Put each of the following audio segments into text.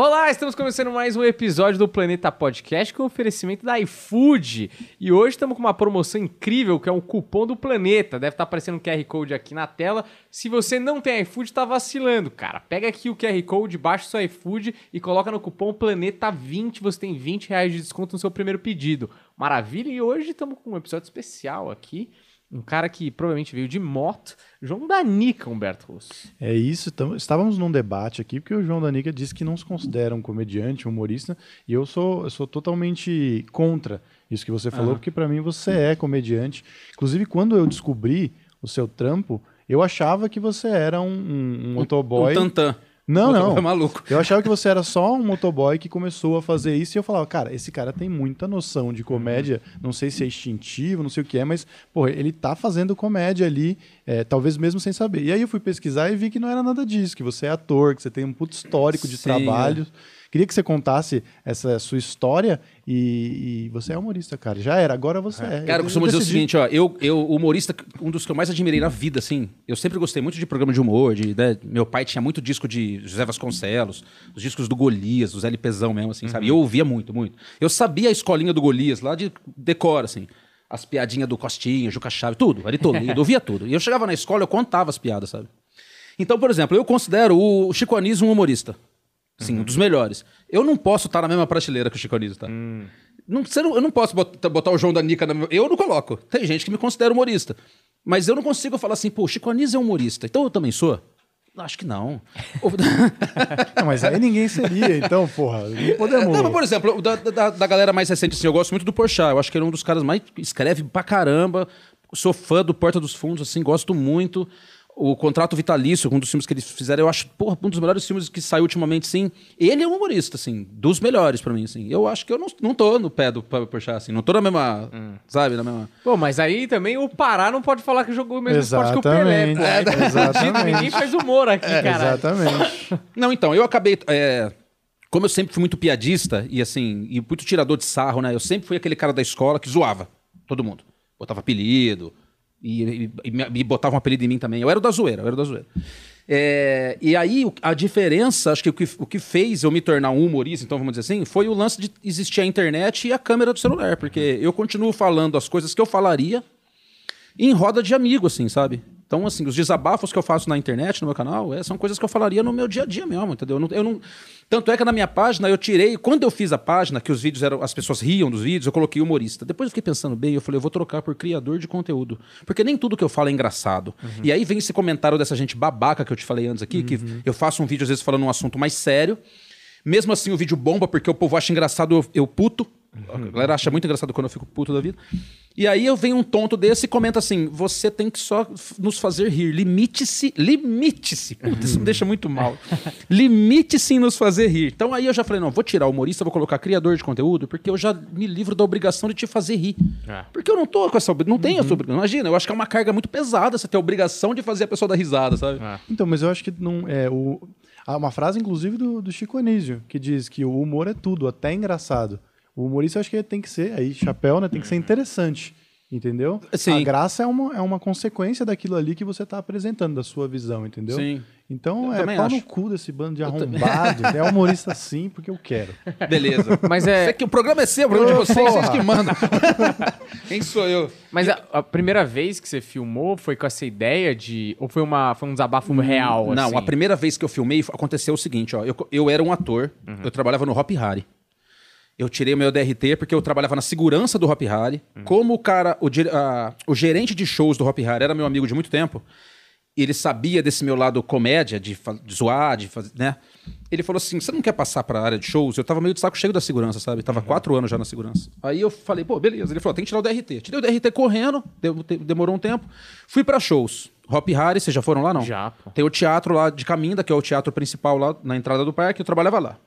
Olá, estamos começando mais um episódio do Planeta Podcast com oferecimento da iFood. E hoje estamos com uma promoção incrível que é o cupom do Planeta. Deve estar aparecendo um QR Code aqui na tela. Se você não tem iFood, está vacilando, cara. Pega aqui o QR Code, baixa o seu iFood e coloca no cupom Planeta20. Você tem 20 reais de desconto no seu primeiro pedido. Maravilha! E hoje estamos com um episódio especial aqui. Um cara que provavelmente veio de moto, João Danica, Humberto Russo. É isso, tamo, estávamos num debate aqui, porque o João Danica disse que não se considera um comediante, um humorista, e eu sou, eu sou totalmente contra isso que você falou, porque para mim você é comediante. Inclusive, quando eu descobri o seu trampo, eu achava que você era um, um, um motoboy. Um tantã. Não, não. maluco. Eu achava que você era só um motoboy que começou a fazer isso e eu falava, cara, esse cara tem muita noção de comédia. Não sei se é instintivo, não sei o que é, mas, pô, ele tá fazendo comédia ali, é, talvez mesmo sem saber. E aí eu fui pesquisar e vi que não era nada disso, que você é ator, que você tem um puto histórico de Sim, trabalho. Queria que você contasse essa sua história e, e você é humorista, cara. Já era, agora você é. Cara, eu costumo dizer o decidi. seguinte, ó, eu, eu, humorista, um dos que eu mais admirei na vida, assim, eu sempre gostei muito de programa de humor, de, né, meu pai tinha muito disco de José Vasconcelos, os discos do Golias, os LPzão mesmo, assim, sabe? Eu ouvia muito, muito. Eu sabia a escolinha do Golias, lá de decor, assim, as piadinhas do Costinha, Juca Chave, tudo, Ari Toledo, eu ouvia tudo. E eu chegava na escola, eu contava as piadas, sabe? Então, por exemplo, eu considero o Chico Anísio um humorista. Sim, um dos melhores. Eu não posso estar na mesma prateleira que o Chico Anísio, tá? Não, você não- eu não posso botar, botar o João da Nica na mesma... Eu não coloco. Tem gente que me considera humorista. Mas eu não consigo falar assim, pô, o Chico Anísio é humorista. Então eu também sou? Acho que não. Não, mas aí ninguém seria, então, porra. Não podemos. Não, mas, por exemplo, da, da, da galera mais recente, assim, eu gosto muito do Porchat. Eu acho que ele é um dos caras mais... Escreve pra caramba. Sou fã do Porta dos Fundos, assim, gosto muito. O Contrato Vitalício, um dos filmes que eles fizeram, eu acho, porra, um dos melhores filmes que saiu ultimamente, sim. Ele é um humorista, assim, dos melhores pra mim, assim. Eu acho que eu não, não tô no pé do Porchat, assim. Não tô na mesma, sabe, na mesma... Pô, mas aí também o Pará não pode falar que jogou o mesmo esporte que o Pelé, pô. Aí Exatamente. tá Ninguém faz humor aqui, cara. Exatamente. Não, então, eu acabei. é, como eu sempre fui muito piadista e assim, e muito tirador de sarro, né? Eu sempre fui aquele cara da escola que zoava todo mundo. Botava apelido e, e- e me, me botava um apelido em mim também. Eu era o da zoeira, eu era o da zoeira. É, e aí, a diferença, acho que o, que o que fez eu me tornar um humorista, então vamos dizer assim, foi o lance de existir a internet e a câmera do celular. Porque eu continuo falando as coisas que eu falaria em roda de amigo, assim, sabe? Então, assim, os desabafos que eu faço na internet, no meu canal, é, são coisas que eu falaria no meu dia a dia mesmo, entendeu? Eu não, eu não- Tanto é que na minha página eu tirei, quando eu fiz a página, que os vídeos eram. As pessoas riam dos vídeos, eu coloquei humorista. Depois eu fiquei pensando bem, eu falei, eu vou trocar por criador de conteúdo. Porque nem tudo que eu falo é engraçado. E aí vem esse comentário dessa gente babaca que eu te falei antes aqui, que eu faço um vídeo, às vezes, falando um assunto mais sério. Mesmo assim, o vídeo bomba, porque o povo acha engraçado, eu, eu puto. A galera acha muito engraçado quando eu fico puto da vida. E aí eu venho um tonto desse e comenta assim: você tem que só nos fazer rir. Limite-se, limite-se. Puta, isso me deixa muito mal. Limite-se em nos fazer rir. Então aí eu já falei: não, vou tirar o humorista, vou colocar criador de conteúdo, porque eu já me livro da obrigação de te fazer rir. É. Porque eu não tô com essa. obri- Não tenho essa obrigação. Imagina, eu acho que é uma carga muito pesada você ter a obrigação de fazer a pessoa dar risada, sabe? É. Então, mas eu acho que não é o há uma frase inclusive do, do Chico Anísio que diz que o humor é tudo, até engraçado. O humorista eu acho que tem que ser aí chapéu, né? Tem que ser interessante. Entendeu? Sim. A graça é uma, é uma consequência daquilo ali que você está apresentando, da sua visão, entendeu? Sim. Então Eu é pau acho. no cu desse bando de arrombado. é humorista sim, porque eu quero. Beleza. Mas é- Você que o programa é seu, o programa é de vocês, vocês que mandam. Quem sou eu? Mas a, a primeira vez que você filmou foi com essa ideia de. Ou foi, uma, foi um desabafo real? Não, assim? a primeira vez que eu filmei aconteceu o seguinte, ó. Eu, eu era um ator, eu trabalhava no Hop Harry. Eu tirei o meu DRT porque eu trabalhava na segurança do Hop Harry. Como o cara, o, a- o gerente de shows do Hop Harry era meu amigo de muito tempo, ele sabia desse meu lado comédia, de, de zoar, de fazer, né? Ele falou assim: você não quer passar pra área de shows? Eu tava meio de saco cheio da segurança, sabe? Tava quatro anos já na segurança. Aí eu falei, pô, beleza. Ele falou: tem que tirar o DRT. Tirei o DRT correndo, demorou um tempo. Fui pra shows. Hop Harry, vocês já foram lá, não? Já, pô. Tem o teatro lá de Caminda, que é o teatro principal lá na entrada do parque, eu trabalhava lá.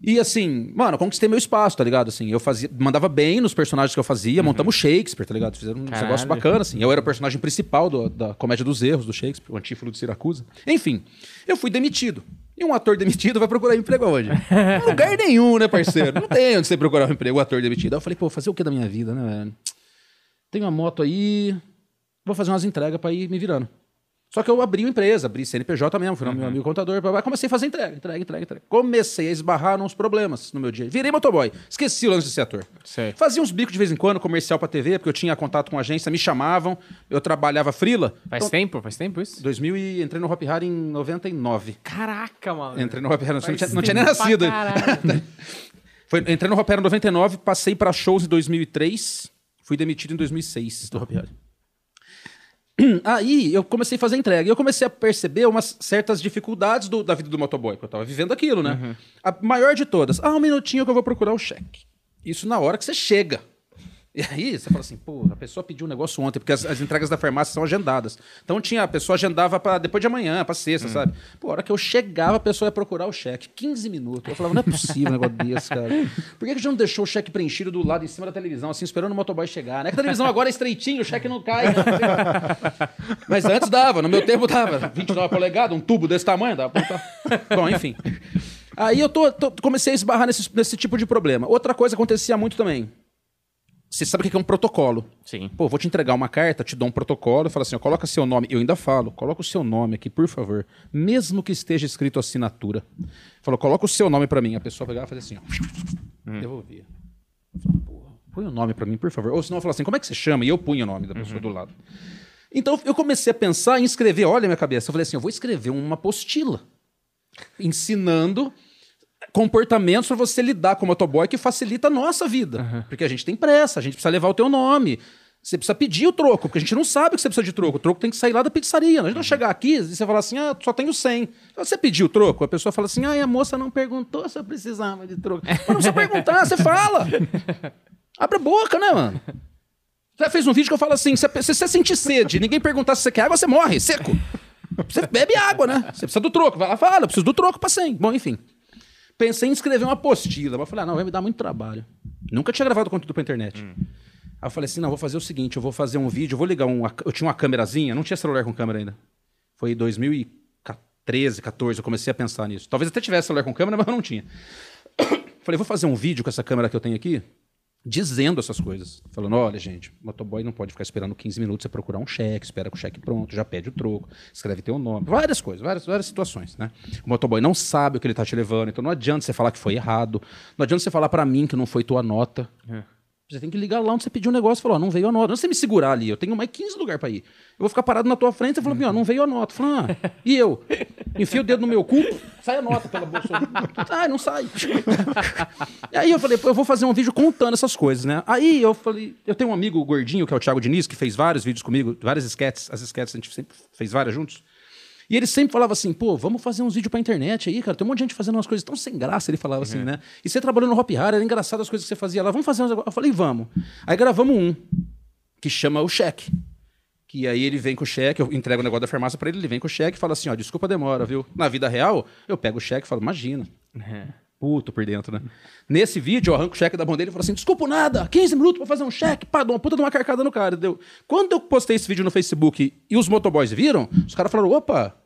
E assim, mano, eu conquistei meu espaço, tá ligado? Assim, eu fazia, mandava bem nos personagens que eu fazia, montamos Shakespeare, tá ligado? Fizeram um Caralho. negócio bacana, assim. Eu era o personagem principal do- da comédia dos erros do Shakespeare, o antífilo de Siracusa. Enfim, eu fui demitido. E um ator demitido vai procurar emprego aonde? Em lugar nenhum, né, parceiro? Não tem onde você procurar um emprego, o ator demitido. Aí eu falei, pô, fazer o que da minha vida, né, velho? Tem uma moto aí, vou fazer umas entregas pra ir me virando. Só que eu abri uma empresa, abri CNPJ mesmo, fui no meu amigo contador, blá, blá, comecei a fazer entrega, entrega, entrega, entrega. Comecei a esbarrar uns problemas no meu dia. Virei motoboy. Esqueci o lance de ser ator. Sei. Fazia uns bicos de vez em quando, comercial pra TV, porque eu tinha contato com agência, me chamavam, eu trabalhava frila. Faz Então, tempo? Faz tempo isso? 2000 e entrei no Hop Hari em 99. Caraca, mano. Entrei no Hop Hari, não, tinha, não tinha nem nascido. Foi, entrei no Hop Hari em 99, passei pra shows em 2003, fui demitido em 2006 do Hop Hari. Aí eu comecei a fazer entrega e eu comecei a perceber umas certas dificuldades do- da vida do motoboy, porque eu tava vivendo aquilo, né? A maior de todas, ah, um minutinho que eu vou procurar o cheque. Isso na hora que você chega. E aí você fala assim, pô, a pessoa pediu um negócio ontem, porque as, as entregas da farmácia são agendadas. Então tinha, a pessoa agendava para depois de amanhã, pra sexta, sabe? Pô, a hora que eu chegava, a pessoa ia procurar o cheque. 15 minutos. Eu falava, não é possível um negócio desse, cara. Por que, a gente não deixou o cheque preenchido do lado em cima da televisão, assim, esperando o motoboy chegar? Né? Que a televisão agora é estreitinho, o cheque não cai. né? Mas antes dava, no meu tempo dava. 29 polegadas, um tubo desse tamanho, dava pra botar. Bom, enfim. Aí eu tô, tô- comecei a esbarrar nesse, nesse tipo de problema. Outra coisa acontecia muito também. Você sabe o que é um protocolo? Sim. Pô, vou te entregar uma carta, te dou um protocolo, fala assim, ó, coloca seu nome. Eu ainda falo, coloca o seu nome aqui, por favor. Mesmo que esteja escrito assinatura. Falou, coloca o seu nome pra mim. A pessoa pegava e fazia assim, ó. Devolvia. Falava, porra, põe o nome pra mim, por favor. Ou senão eu falava assim, como é que você chama? E eu punho o nome da pessoa do lado. Então eu comecei a pensar em escrever, olha a minha cabeça. Eu falei assim, eu vou escrever uma apostila ensinando comportamentos para você lidar com o motoboy que facilita a nossa vida. Porque a gente tem pressa, a gente precisa levar o teu nome. Você precisa pedir o troco, porque a gente não sabe que você precisa de troco. O troco tem que sair lá da pizzaria. A gente não chegar aqui e você falar assim, ah, só tenho 100. Você pediu o troco, a pessoa fala assim, ah, a moça não perguntou se eu precisava de troco. Mas não precisa perguntar, você fala. Abre a boca, né, mano? Já fez um vídeo que eu falo assim, se, se você sentir sede, ninguém perguntar se você quer água, você morre, seco. Você bebe água, né? Você precisa do troco. Vai lá, fala, eu preciso do troco pra 100. Bom, enfim. Pensei em escrever uma apostila, mas falei, ah, não, vai me dar muito trabalho. Nunca tinha gravado conteúdo pra internet. Aí eu falei assim, não, vou fazer o seguinte, eu vou fazer um vídeo, eu vou ligar um... Eu tinha uma câmerazinha, não tinha celular com câmera ainda. Foi em 2013, 14, eu comecei a pensar nisso. Talvez até tivesse celular com câmera, mas eu não tinha. Falei, vou fazer um vídeo com essa câmera que eu tenho aqui, dizendo essas coisas. Falando, olha, gente, motoboy não pode ficar esperando 15 minutos você procurar um cheque, espera com o cheque pronto, já pede o troco, escreve teu nome. Várias coisas, várias, várias situações, né? O motoboy não sabe o que ele tá te levando, então não adianta você falar que foi errado, não adianta você falar para mim que não foi tua nota. Você tem que ligar lá onde você pediu um negócio e falar, ó, não veio a nota. Não você me segurar ali, eu tenho mais 15 lugares para ir. Eu vou ficar parado na tua frente e falar, ó, não veio a nota. Falando, ah, e eu? Enfio o dedo no meu cu, sai a nota pela bolsa. Ah, não sai. E aí eu falei, eu vou fazer um vídeo contando essas coisas, né? Aí eu falei, eu tenho um amigo gordinho, que é o Thiago Diniz, que fez vários vídeos comigo, várias sketches, as sketches a gente sempre fez várias juntos. E ele sempre falava assim, pô, vamos fazer uns vídeos pra internet aí, cara. Tem um monte de gente fazendo umas coisas tão sem graça, ele falava assim, né? E você trabalhou no Hop Hard, era engraçado as coisas que você fazia lá. Vamos fazer uns... Eu falei, vamos. Aí gravamos um, que chama o cheque. Que aí ele vem com o cheque, eu entrego o negócio da farmácia pra ele, ele vem com o cheque e fala assim, ó, desculpa a demora, viu? Na vida real, eu pego o cheque e falo, imagina. Puto por dentro, né? Nesse vídeo, eu arranco o cheque da mão dele e falo assim: desculpa nada, 15 minutos pra fazer um cheque, pá, dou uma puta de uma carcada no cara. Deu. Quando eu postei esse vídeo no Facebook e os motoboys viram, os caras falaram: opa,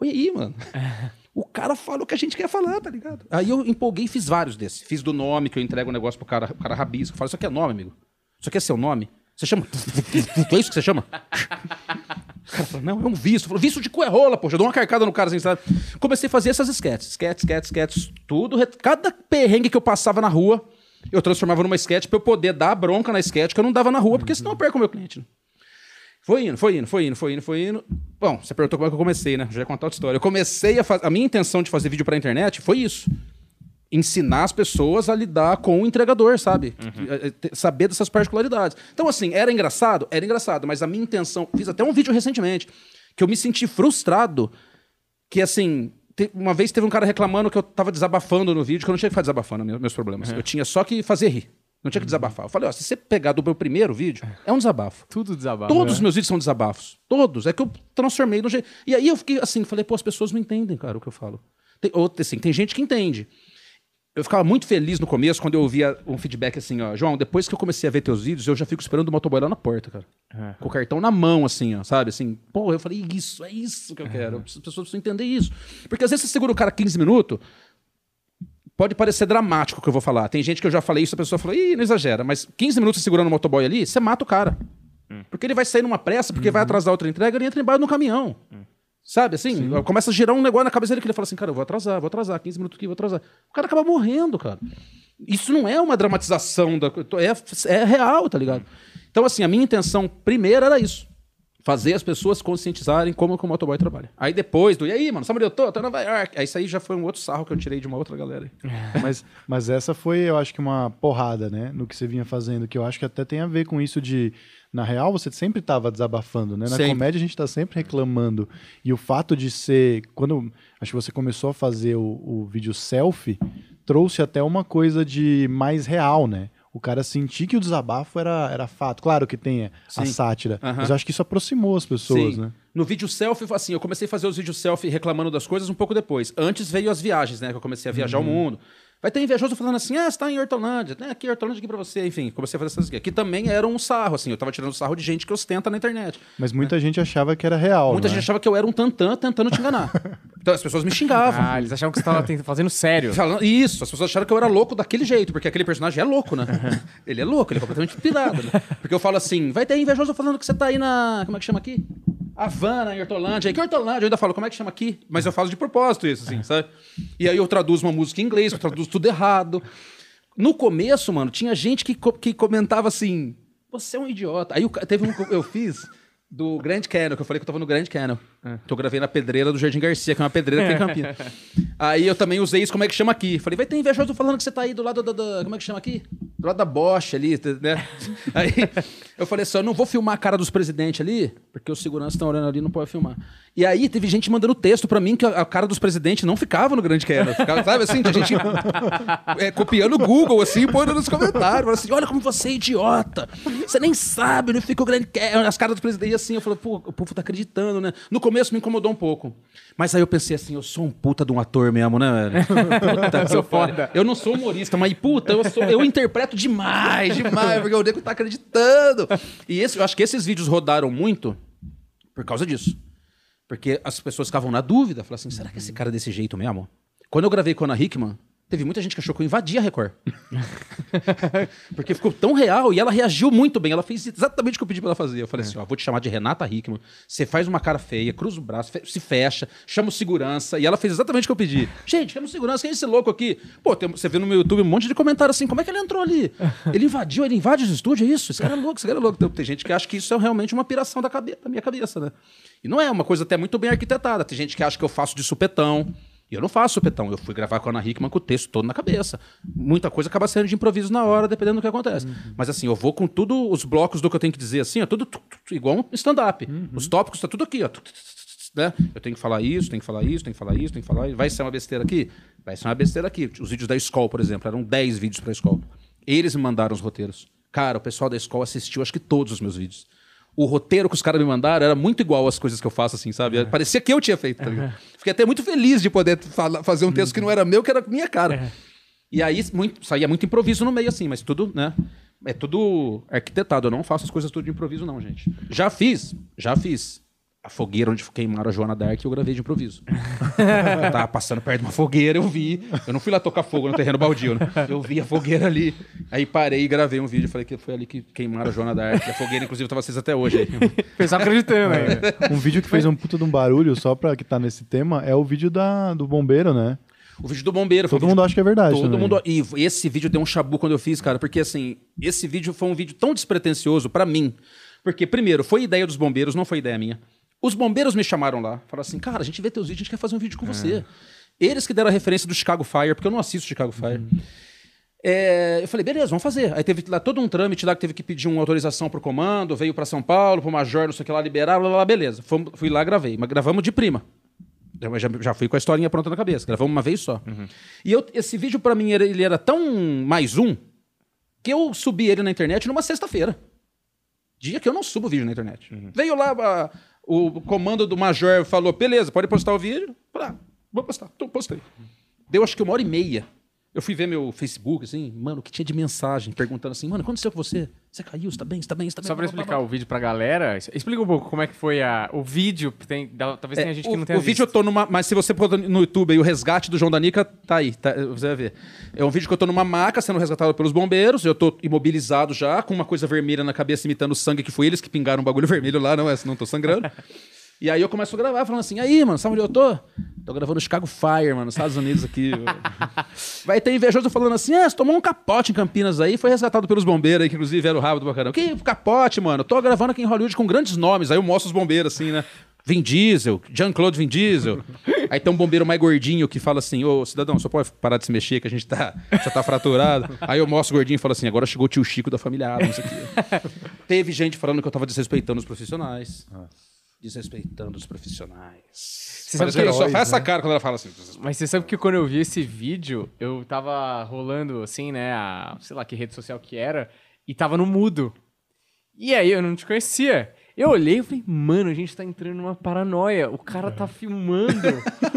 olha aí, mano. O cara fala o que a gente quer falar, tá ligado? Aí eu empolguei e fiz vários desses. Fiz do nome, que eu entrego o negócio pro cara, o cara rabisca. Eu falo, isso aqui é nome, amigo. Isso aqui é seu nome? Você chama. É isso que você chama? O cara fala, não, é um visto. Eu falo, visto de cu é poxa. Eu dou uma carcada no cara assim, sabe? Comecei a fazer essas sketches. Sketches, sketches, sketches. Tudo. Cada perrengue que eu passava na rua, eu transformava numa sketch pra eu poder dar bronca na sketch que eu não dava na rua, porque senão eu perco o meu cliente. né? Foi indo, foi indo, foi indo, foi indo, foi indo. Bom, você perguntou como é que eu comecei, né? Já ia contar outra história. Eu comecei a fazer. A minha intenção de fazer vídeo pra internet foi isso. Ensinar as pessoas a lidar com o entregador, sabe? Eh, eh, te- Saber dessas particularidades. Então, assim, era engraçado? Era engraçado, mas a minha intenção. Fiz até um vídeo recentemente que eu me senti frustrado. Que, assim, uma vez teve um cara reclamando que eu tava desabafando no vídeo, que eu não tinha que ficar desabafando meus, problemas. Eu tinha só que fazer rir. Não tinha que desabafar. Eu falei, ó, se você pegar do meu primeiro vídeo, é um desabafo. Tudo desabafa. Todos os né? meus vídeos são desabafos. Todos. É que eu transformei no jeito. E aí eu fiquei assim, falei, pô, as pessoas não entendem, cara, o que eu falo. Tem, ou, assim, tem gente que entende. Eu ficava muito feliz no começo quando eu ouvia um feedback assim, ó. João, depois que eu comecei a ver teus vídeos, eu já fico esperando o motoboy lá na porta, cara. É. Com o cartão na mão, assim, ó, sabe? Assim, pô, eu falei, isso, é isso que eu quero. Preciso- As pessoas precisam entender isso. Porque às vezes você segura o cara 15 minutos, pode parecer dramático o que eu vou falar. Tem gente que eu já falei isso, a pessoa falou, ih, não exagera. Mas 15 minutos segurando o motoboy ali, você mata o cara. Porque ele vai sair numa pressa, porque vai atrasar outra entrega, ele entra embaixo no caminhão. Sabe, assim, começa a girar um negócio na cabeça dele que ele fala assim, cara, eu vou atrasar, vou atrasar, 15 minutos aqui, vou atrasar. O cara acaba morrendo, cara. Isso não é uma dramatização, da, é, é real, tá ligado? Então, assim, a minha intenção primeira era isso. Fazer as pessoas conscientizarem como que o motoboy trabalha. Aí depois do, e aí, mano, sabe onde eu tô? Tô em Nova York. Aí isso aí já foi um outro sarro que eu tirei de uma outra galera. mas, mas essa foi, eu acho que uma porrada, né? No que você vinha fazendo, que eu acho que até tem a ver com isso de na real, você sempre estava desabafando, né? Na sempre. comédia a gente está sempre reclamando. E o fato de ser. Quando. Acho que você começou a fazer o, o vídeo selfie, trouxe até uma coisa de mais real, né? O cara sentir que o desabafo era, era fato. Claro que tem Sim. a sátira, uhum. mas eu acho que isso aproximou as pessoas, Sim. né? No vídeo selfie, assim, eu comecei a fazer os vídeos selfie reclamando das coisas um pouco depois. Antes veio as viagens, né? Que eu comecei a viajar uhum. o mundo. Vai ter invejoso falando assim, ah, você tá em Hortolândia, né? Aqui, Hortolândia aqui pra você. Enfim, comecei a fazer essas aqui. Que também era um sarro, assim. Eu tava tirando sarro de gente que ostenta na internet. Mas muita né? gente achava que era real, Muita gente é? achava que eu era um tantã tentando te enganar. então as pessoas me xingavam. Ah, eles achavam que você tava fazendo sério. Falando, isso, as pessoas acharam que eu era louco daquele jeito, porque aquele personagem é louco, né? ele é louco, ele é completamente pirado. Né? Porque eu falo assim, vai ter invejoso falando que você tá aí na... Como é que chama aqui? Havana, em Hortolândia. Que Hortolândia? Eu ainda falo, como é que chama aqui? Mas eu falo de propósito isso, assim, sabe? E aí eu traduzo uma música em inglês, eu traduzo tudo errado. No começo, mano, tinha gente que, que comentava assim: você é um idiota. Aí eu, teve um que eu fiz do Grand Canyon, que eu falei que eu tava no Grand Canyon. É. Eu gravei na pedreira do Jardim Garcia, que é uma pedreira que tem em Campinas. aí eu também usei isso, como é que chama aqui? Falei, vai ter invejoso falando que você tá aí do lado da, da como é que chama aqui? Do lado da Bosch ali, né? aí eu falei assim, eu não vou filmar a cara dos presidentes ali, porque os seguranças estão olhando ali não pode filmar. E aí teve gente mandando texto pra mim que a, cara dos presidentes não ficava no Grand Canyon. Ficava, sabe assim, tinha gente é, copiando o Google, assim, pondo nos comentários. Falando assim, olha como você é idiota. Você nem sabe, não fica o Grand Canyon. As caras dos presidentes assim, eu falei, pô, o povo tá acreditando, né? No começo me incomodou um pouco. Mas aí eu pensei assim, eu sou um puta de um ator mesmo, né, velho? Puta, sou foda. Eu não sou humorista, mas puta, eu, sou, eu interpreto demais, demais, porque o nego tá acreditando. E esse, eu acho que esses vídeos rodaram muito por causa disso. Porque as pessoas ficavam na dúvida, falavam assim, será que esse cara é desse jeito mesmo? Quando eu gravei com a Ana Hickman, Teve muita gente que achou que eu invadia a Record. Porque ficou tão real e ela reagiu muito bem. Ela fez exatamente o que eu pedi pra ela fazer. Eu falei é. assim: ó, vou te chamar de Renata Hickman. Você faz uma cara feia, cruza o braço, se fecha, chama o segurança. E ela fez exatamente o que eu pedi. Gente, chama o segurança, quem é esse louco aqui? Pô, tem, você vê no meu YouTube um monte de comentário assim: como é que ele entrou ali? Ele invadiu, ele invade os estúdios, é isso? Esse cara é louco, esse cara é louco. Tem, tem gente que acha que isso é realmente uma piração da, cabe da minha cabeça, né? E não é uma coisa até muito bem arquitetada. Tem gente que acha que eu faço de supetão. E eu não faço supetão, eu fui gravar com a Ana Hickman com o texto todo na cabeça. Muita coisa acaba sendo de improviso na hora, dependendo do que acontece. Uhum. Mas assim, eu vou com tudo, os blocos do que eu tenho que dizer assim, é tudo igual um stand-up. Uhum. Os tópicos tá tudo aqui, ó. Né? Eu tenho que falar isso, tenho que falar isso, tenho que falar isso, tenho que falar isso. Vai ser uma besteira aqui? Vai ser uma besteira aqui. Os vídeos da escola, por exemplo, eram 10 vídeos pra escola. Eles me mandaram os roteiros. Cara, o pessoal da escola assistiu acho que todos os meus vídeos o roteiro que os caras me mandaram era muito igual às coisas que eu faço, assim, sabe? É. Parecia que eu tinha feito, tá ligado? Fiquei até muito feliz de poder fazer um texto que não era meu, que era minha cara. É. E aí muito, saía muito improviso no meio, assim, mas tudo, né? É tudo arquitetado. Eu não faço as coisas tudo de improviso, não, gente. Já fiz, já fiz a fogueira onde queimaram a Joana Dark eu gravei de improviso. eu tava passando perto de uma fogueira, eu vi. Eu não fui lá tocar fogo no terreno baldio, né? Eu vi a fogueira ali. Aí parei e gravei um vídeo. Falei que foi ali que queimaram a Joana Dark. A fogueira, inclusive, tava vocês até hoje aí. Pessoal acreditando ainda. Um vídeo que fez um puta de um barulho, só pra que tá nesse tema, é o vídeo da, do bombeiro, né? O vídeo do bombeiro. Todo mundo acha que é verdade. Todo também. mundo. E esse vídeo deu um chabu quando eu fiz, cara, porque assim, esse vídeo foi um vídeo tão despretensioso para mim. Porque, primeiro, foi ideia dos bombeiros, não foi ideia minha. Os bombeiros me chamaram lá, falaram assim, cara, a gente vê teus vídeos, a gente quer fazer um vídeo com é. você. Eles que deram a referência do Chicago Fire, porque eu não assisto Chicago Fire. Uhum. É, eu falei, beleza, vamos fazer. Aí teve lá todo um trâmite lá que teve que pedir uma autorização pro comando, veio para São Paulo, pro Major, não sei o que lá, liberar, blá, blá, blá beleza. Fui, fui lá, gravei. Mas gravamos de prima. Já, já fui com a historinha pronta na cabeça. Gravamos uma vez só. Uhum. E eu, esse vídeo, para mim, ele era tão mais um que eu subi ele na internet numa sexta-feira. Dia que eu não subo vídeo na internet. Uhum. Veio lá a, o comando do major falou: beleza, pode postar o vídeo. Falei, ah, vou postar. Então, postei. Deu acho que uma hora e meia. Eu fui ver meu Facebook, assim, mano, o que tinha de mensagem perguntando assim, mano, o que aconteceu com você? Você caiu, você tá bem, você tá bem, você tá bem. Só pra explicar o vídeo pra galera, explica um pouco como é que foi a, o vídeo. Tem, talvez tenha é, gente que não tenha O visto. vídeo eu tô numa. Mas se você pôr no YouTube aí, o resgate do João Danica, tá aí, tá, você vai ver. É um vídeo que eu tô numa maca sendo resgatado pelos bombeiros, eu tô imobilizado já, com uma coisa vermelha na cabeça imitando o sangue que foi eles que pingaram um bagulho vermelho lá, não é? Não tô sangrando. E aí eu começo a gravar, falando assim, aí, mano, sabe onde eu tô? Tô gravando Chicago Fire, mano, nos Estados Unidos aqui. Vai ter invejoso falando assim, ah, você tomou um capote em Campinas aí, foi resgatado pelos bombeiros aí, que inclusive era o rabo do caramba. Que capote, mano? Tô gravando aqui em Hollywood com grandes nomes. Aí eu mostro os bombeiros assim, né? Vin Diesel, Jean-Claude Vin Diesel. Aí tem um bombeiro mais gordinho que fala assim: Ô cidadão, só pode parar de se mexer que a gente tá, já tá fraturado. Aí eu mostro o gordinho e falo assim: agora chegou o tio Chico da família Adams aqui. Teve gente falando que eu tava desrespeitando os profissionais. Desrespeitando os profissionais. Você Mas sabe ela que- só faz essa cara quando ela fala assim. Mas você sabe que quando eu vi esse vídeo, eu tava rolando assim, né? A, sei lá que rede social que era, e tava no mudo. E aí eu não te conhecia. Eu olhei e falei, mano, a gente tá entrando numa paranoia. O cara tá filmando.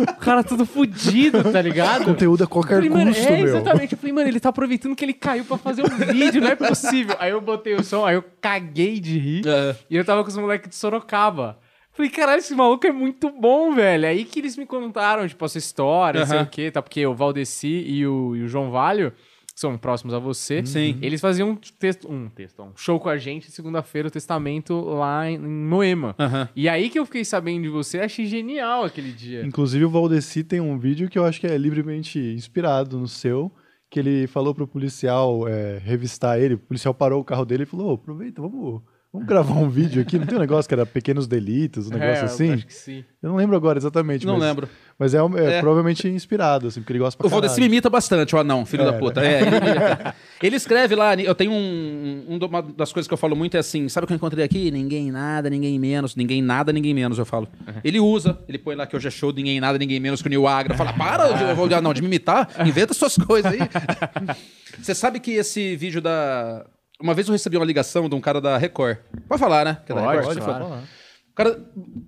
o cara todo fudido, tá ligado? Conteúdo a Eu qualquer falei, mano, custo, é, meu. exatamente. Eu falei, mano, ele tá aproveitando que ele caiu pra fazer um vídeo, não é possível. Aí eu botei o som, aí eu caguei de rir. É. E eu tava com os moleques de Sorocaba. Falei, caralho, esse maluco é muito bom, velho. Aí que eles me contaram, tipo, essa história, não sei o quê, tá? Porque o Valdeci e o, e o João Valho, que são próximos a você, Sim. eles faziam um texto, um texto, um show com a gente segunda-feira, o testamento lá em, em Moema. Aham. E aí que eu fiquei sabendo de você, achei genial aquele dia. Inclusive o Valdeci tem um vídeo que eu acho que é livremente inspirado no seu, que ele falou pro policial é, revistar ele, o policial parou o carro dele e falou, "Ô, aproveita, vamos, vamos gravar um vídeo aqui, não tem um negócio que era pequenos delitos, um negócio É, eu assim? Acho que sim. Eu não lembro agora exatamente, Não mas, lembro. mas é, é É. provavelmente inspirado, assim, porque ele gosta pra O Valdeci caralho. imita bastante, o anão, filho É, da puta. É, ele. Ele escreve lá, eu tenho um, um- Uma das coisas que eu falo muito é assim: sabe o que eu encontrei aqui? Ninguém nada, ninguém menos. Ninguém nada, ninguém menos, eu falo. Ele usa, ele põe lá que hoje é show, ninguém nada, ninguém menos que o Nil Agra. Fala, para, de, Valdir, não, de me imitar, inventa suas coisas aí. Você sabe que esse vídeo da. Uma vez eu recebi uma ligação de um cara da Record. Pode falar, né? Que é da Pode, Record? pode falar. fala. O cara.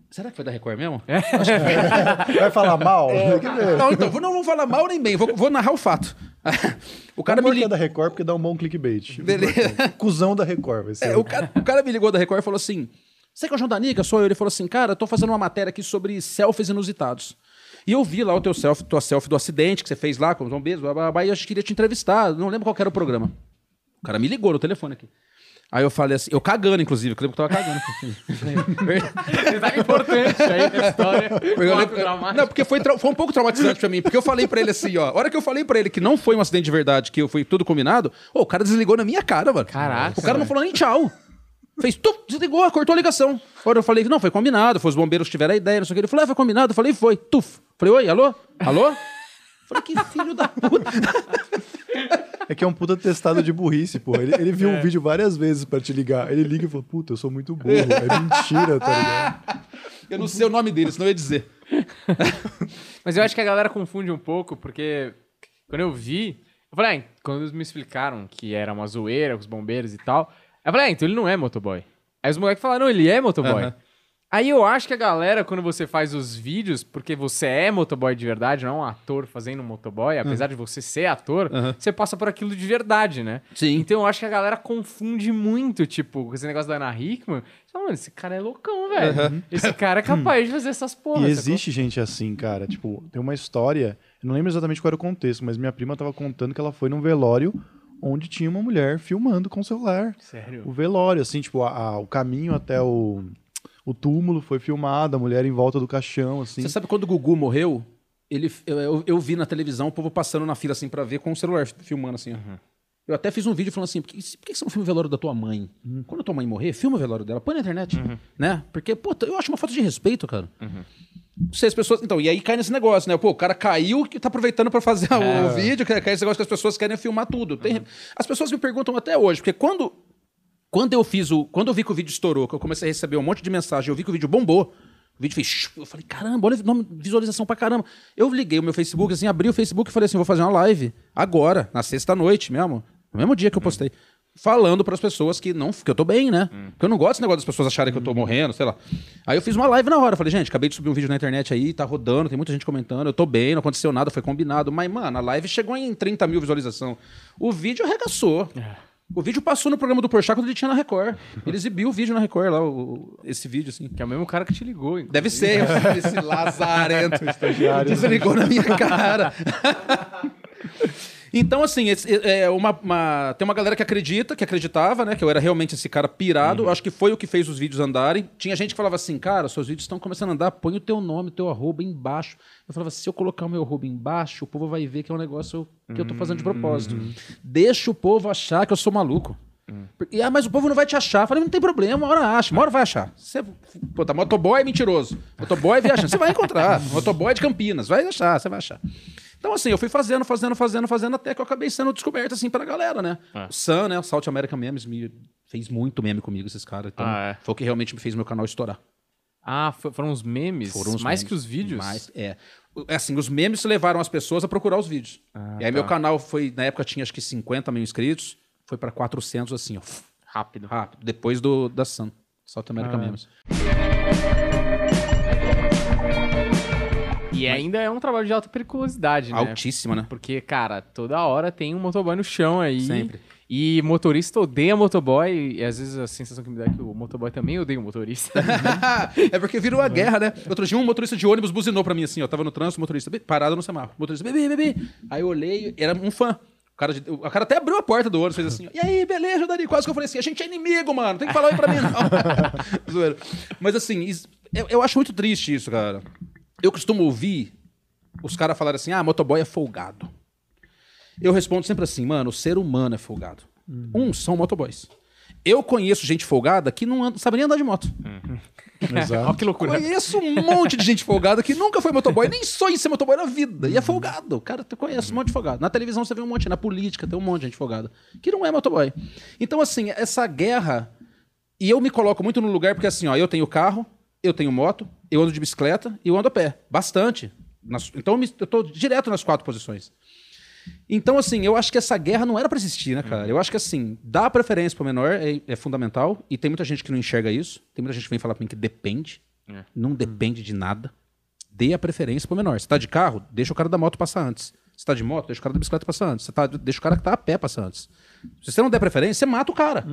Será que foi da Record mesmo? Vai falar mal? É. Não, então, vou- não vou falar mal nem bem, vou, vou narrar o fato. O cara me ligou. da Record porque dá um bom clickbait. Beleza. Cusão da Record, vai ser. É, o, cara, o cara me ligou da Record e falou assim: Você que é o João da Nica? Sou eu. Ele falou assim: Cara, eu tô fazendo uma matéria aqui sobre selfies inusitados. E eu vi lá o teu selfie, tua selfie do acidente que você fez lá com os bombeiros, blá, blá, blá, e eu queria te entrevistar. Não lembro qual era o programa. O cara me ligou no telefone aqui. Aí eu falei assim, eu cagando, inclusive, eu lembro que eu tava cagando. Detalhe importante aí da história. Eu Fato lembro- não, porque foi, foi um pouco traumatizante pra mim. Porque eu falei pra ele assim, ó. A hora que eu falei pra ele que não foi um acidente de verdade, que foi tudo combinado, ô, o cara desligou na minha cara, mano. Caraca, O cara não falou nem tchau. Fez, tu, desligou, cortou a ligação. Agora eu falei que não, foi combinado, foi os bombeiros que tiveram a ideia, não sei o que. Ele falou, é, foi combinado. Eu falei, foi, tuf. Falei, oi, alô? Alô? Falei, que filho da puta. É que é um puta testado de burrice, pô. Ele, ele É. viu um vídeo várias vezes pra te ligar. Ele liga e fala, puta, eu sou muito burro. É mentira, tá ligado? Eu não sei o nome dele, senão eu ia dizer. Mas eu acho que a galera confunde um pouco, porque quando eu vi, eu falei, ah, quando eles me explicaram que era uma zoeira com os bombeiros e tal, eu falei, ah, então ele não é motoboy. Aí os moleques falaram, não, ele é motoboy. Aí eu acho que a galera, quando você faz os vídeos, porque você é motoboy de verdade, não é um ator fazendo motoboy, apesar de você ser ator, você passa por aquilo de verdade, né? Sim. Então eu acho que a galera confunde muito, tipo, com esse negócio da Ana Hickman. Você fala, mano, esse cara é loucão, velho. Esse cara é capaz de fazer essas porras. E sacou? existe gente assim, cara. Tipo, tem uma história. Eu não lembro exatamente qual era o contexto, mas minha prima tava contando que ela foi num velório onde tinha uma mulher filmando com o celular. Sério? O velório, assim, tipo, a- a- o caminho até o, o túmulo foi filmado, a mulher em volta do caixão, assim. Você sabe quando o Gugu morreu? Ele, eu, eu, eu vi na televisão o povo passando na fila assim pra ver com o celular filmando assim. ó. Eu até fiz um vídeo falando assim: por que, por que você não filma o velório da tua mãe? Quando a tua mãe morrer, filma o velório dela, põe na internet. Né? Porque, pô, eu acho uma falta de respeito, cara. Não sei, as pessoas. Então, e aí cai nesse negócio, né? Pô, o cara caiu que tá aproveitando pra fazer o, o vídeo, que cai esse negócio que as pessoas querem filmar tudo. Tem- As pessoas me perguntam até hoje, porque quando quando eu fiz o. Quando eu vi que o vídeo estourou, que eu comecei a receber um monte de mensagem, eu vi que o vídeo bombou. O vídeo fez. Eu falei, caramba, olha nome- visualização pra caramba. Eu liguei o meu Facebook, assim, abri o Facebook e falei assim: vou fazer uma live agora, na sexta-noite mesmo. No mesmo dia que eu postei. Falando pras pessoas que não que eu tô bem, né? Porque eu não gosto desse negócio das pessoas acharem que eu tô morrendo, sei lá. Aí eu fiz uma live na hora. Falei, gente, acabei de subir um vídeo na internet aí, tá rodando, tem muita gente comentando, eu tô bem, não aconteceu nada, foi combinado. Mas, mano, a live chegou em 30 mil visualização. O vídeo arregaçou. O vídeo passou no programa do Porchat quando ele tinha na Record. Ele exibiu o vídeo na Record lá, o- esse vídeo, assim. Que é o mesmo cara que te ligou. inclusive. Deve ser, esse lazarento. Estagiário. Desligou na minha cara. Então, assim, esse- é uma, uma- tem uma galera que acredita, que acreditava, né? Que eu era realmente esse cara pirado. Acho que foi o que fez os vídeos andarem. Tinha gente que falava assim, cara, seus vídeos estão começando a andar, põe o teu nome, o teu arroba embaixo. Eu falava, se eu colocar o meu arroba embaixo, o povo vai ver que é um negócio que eu tô fazendo de propósito. Deixa o povo achar que eu sou maluco. E, ah, mas o povo não vai te achar. Eu falei, não tem problema, uma hora acha, uma hora vai achar. Você, pô, tá, motoboy é mentiroso. Motoboy é viajante. Você vai encontrar. Motoboy é de Campinas. Vai achar, você vai achar. Então, assim, eu fui fazendo, fazendo, fazendo, fazendo, até que eu acabei sendo descoberto, assim, pra galera, né? O Sam, né? O South American Memes me fez muito meme comigo, esses caras. Então, Ah, é? foi o que realmente me fez meu canal estourar. Ah, fo- foram os memes? Foram os mais memes. que os vídeos? Mais, é. É Assim, os memes levaram as pessoas a procurar os vídeos. Ah, e aí tá. meu canal foi, na época tinha acho que 50 mil inscritos, foi pra 400 assim, ó. Rápido. Rápido, depois do da Sun. South American Ah. Memes. E ainda é um trabalho de alta periculosidade, né? Altíssima, né? Porque, cara, toda hora tem um motoboy no chão aí. Sempre. E motorista odeia motoboy. E às vezes a sensação que me dá é que o motoboy também odeia o motorista. é porque virou a guerra, né? Outro dia um motorista de ônibus buzinou pra mim assim, ó. Tava no trânsito, o motorista parado no semáforo. O motorista, bebê, bebê. Aí eu olhei, era um fã. O cara, o cara até abriu a porta do ônibus, fez assim, e aí, beleza, Dani? Quase que eu falei assim, a gente é inimigo, mano, tem que falar aí pra mim, não. Mas assim, eu, eu acho muito triste isso, cara. Eu costumo ouvir os caras falarem assim, ah, motoboy é folgado. Eu respondo sempre assim, mano, o ser humano é folgado. Um, são motoboys. Eu conheço gente folgada que não anda- sabe nem andar de moto. Exato. Olha que loucura. Conheço um monte de gente folgada que nunca foi motoboy, nem sonha em ser motoboy na vida. E é folgado. Cara, tu conhece um monte de folgado. Na televisão você vê um monte, na política tem um monte de gente folgada. Que não é motoboy. Então, assim, essa guerra. E eu me coloco muito no lugar porque, assim, ó, eu tenho carro, eu tenho moto, eu ando de bicicleta e eu ando a pé. Bastante. Nas- então, eu tô direto nas quatro posições. Então, assim, eu acho que essa guerra não era pra existir, né, cara? Eu acho que, assim, dar preferência pro menor é, é fundamental. E tem muita gente que não enxerga isso. Tem muita gente que vem falar pra mim que depende. É. Não depende de nada. Dê a preferência pro menor. Você tá de carro, deixa o cara da moto passar antes. Você tá de moto, deixa o cara da bicicleta passar antes. Você tá, deixa o cara que tá a pé passar antes. Se você não der preferência, você mata o cara.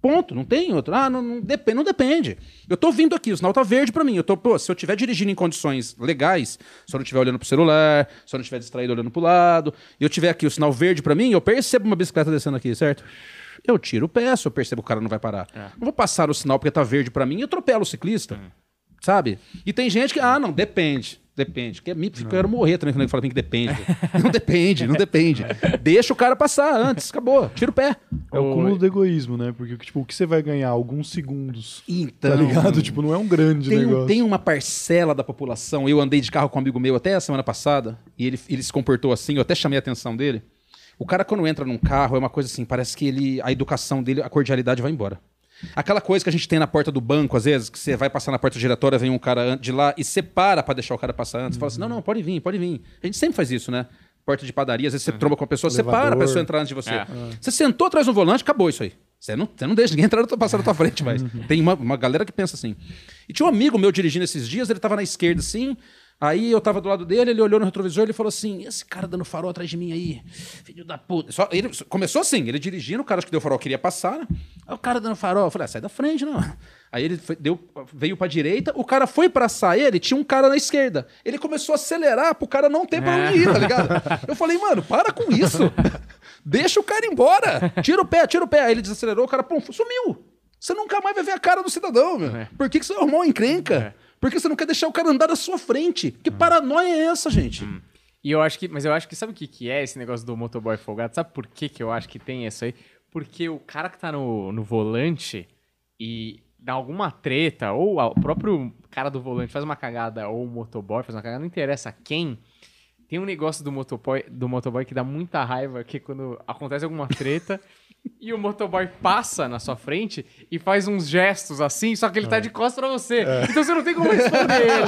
Ponto. Não tem outro. Ah, não, não, depende, não depende. Eu tô vindo aqui, o sinal tá verde pra mim. Eu tô, pô, se eu estiver dirigindo em condições legais, se eu não estiver olhando pro celular, se eu não estiver distraído olhando pro lado, e eu tiver aqui o sinal verde pra mim, eu percebo uma bicicleta descendo aqui, certo? Eu tiro o pé, se eu percebo que o cara não vai parar. Não vou passar o sinal porque tá verde pra mim e atropelo o ciclista. Sabe? E tem gente que, ah, não, depende. Depende. Que é eu quero morrer também quando ele fala que depende. não depende, não depende. Deixa o cara passar antes, acabou. Tira o pé. É o cúmulo do egoísmo, né? Porque tipo, o que você vai ganhar? Alguns segundos. Então. Tá ligado? Tipo, não é um grande Tem, negócio. tem uma parcela da população. Eu andei de carro com um amigo meu até a semana passada e ele, ele se comportou assim. Eu até chamei a atenção dele. O cara, quando entra num carro, é uma coisa assim: parece que ele, a educação dele, a cordialidade vai embora. Aquela coisa que a gente tem na porta do banco, às vezes, que você vai passar na porta giratória, vem um cara de lá e separa pra deixar o cara passar antes. Fala assim: não, não, pode vir, pode vir. A gente sempre faz isso, né? Porta de padaria, às vezes você tromba com a pessoa, separa Elevador. pra pessoa entrar antes de você. É. Você sentou atrás do volante, acabou isso aí. Você não, você não deixa ninguém entrar na tua- passar na tua frente, mas tem uma, uma galera que pensa assim. E tinha um amigo meu dirigindo esses dias, ele tava na esquerda assim, aí eu tava do lado dele, ele olhou no retrovisor e falou assim: esse cara dando farol atrás de mim aí, filho da puta. Só, ele começou assim, ele dirigindo, o cara acho que deu farol queria passar, né? Aí o cara dando farol, eu falei: ah, sai da frente, não. Aí ele foi- deu, veio pra direita, o cara foi praçar ele, tinha um cara na esquerda. Ele começou a acelerar pro cara não ter pra onde ir, tá ligado? Eu falei, mano, para com isso. Deixa o cara embora. Tira o pé, tira o pé. Aí ele desacelerou, o cara, pum, sumiu. Você nunca mais vai ver a cara do cidadão, meu. É. Por que, que você arrumou uma encrenca? É. Por que você não quer deixar o cara andar na sua frente? Que paranoia é essa, gente? E eu acho que, mas eu acho que sabe o que, que é esse negócio do motoboy folgado? Sabe por que, que eu acho que tem isso aí? Porque o cara que tá no, no volante e dá alguma treta, ou o próprio cara do volante faz uma cagada, ou o motoboy faz uma cagada, não interessa quem. Tem um negócio do motoboy, do motoboy que dá muita raiva, que é quando acontece alguma treta e o motoboy passa na sua frente e faz uns gestos assim, só que ele tá de costas pra você. Então você não tem como responder ele.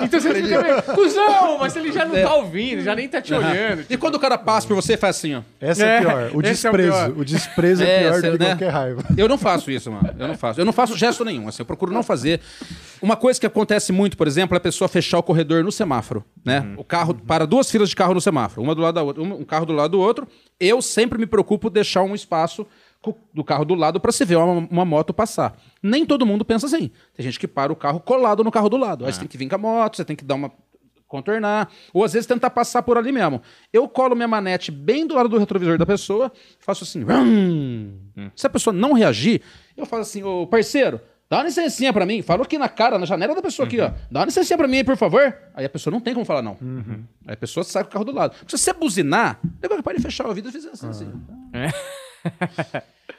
Então você fica meio, cuzão, mas ele já não tá ouvindo, já nem tá te olhando. E quando o cara passa por você, faz assim, ó. Essa é, É, pior. O esse é o desprezo. pior. o, desprezo é, É, pior do que né? qualquer raiva. Eu não faço isso, mano. Eu não faço. Eu não faço gesto nenhum. Assim, eu procuro não fazer. Uma coisa que acontece muito, por exemplo, é a pessoa fechar o corredor no semáforo, né? O carro para duas filas de carro no semáforo, uma do lado da outra, um carro do lado do outro. Eu sempre me preocupo deixar um espaço do carro do lado para se ver uma, uma moto passar. Nem todo mundo pensa assim. Tem gente que para o carro colado no carro do lado. Aí você tem que vir com a moto, você tem que dar uma contornar. Ou às vezes tentar passar por ali mesmo. Eu colo minha manete bem do lado do retrovisor da pessoa, faço assim. Hum. Se a pessoa não reagir, eu faço assim, ô parceiro, dá uma licencinha pra mim. Falo aqui na cara, na janela da pessoa aqui, ó. Dá uma licencinha pra mim aí, por favor. Aí a pessoa não tem como falar não. Aí a pessoa sai com o carro do lado. Se você buzinar, depois pode fechar a vida e fizer assim. assim.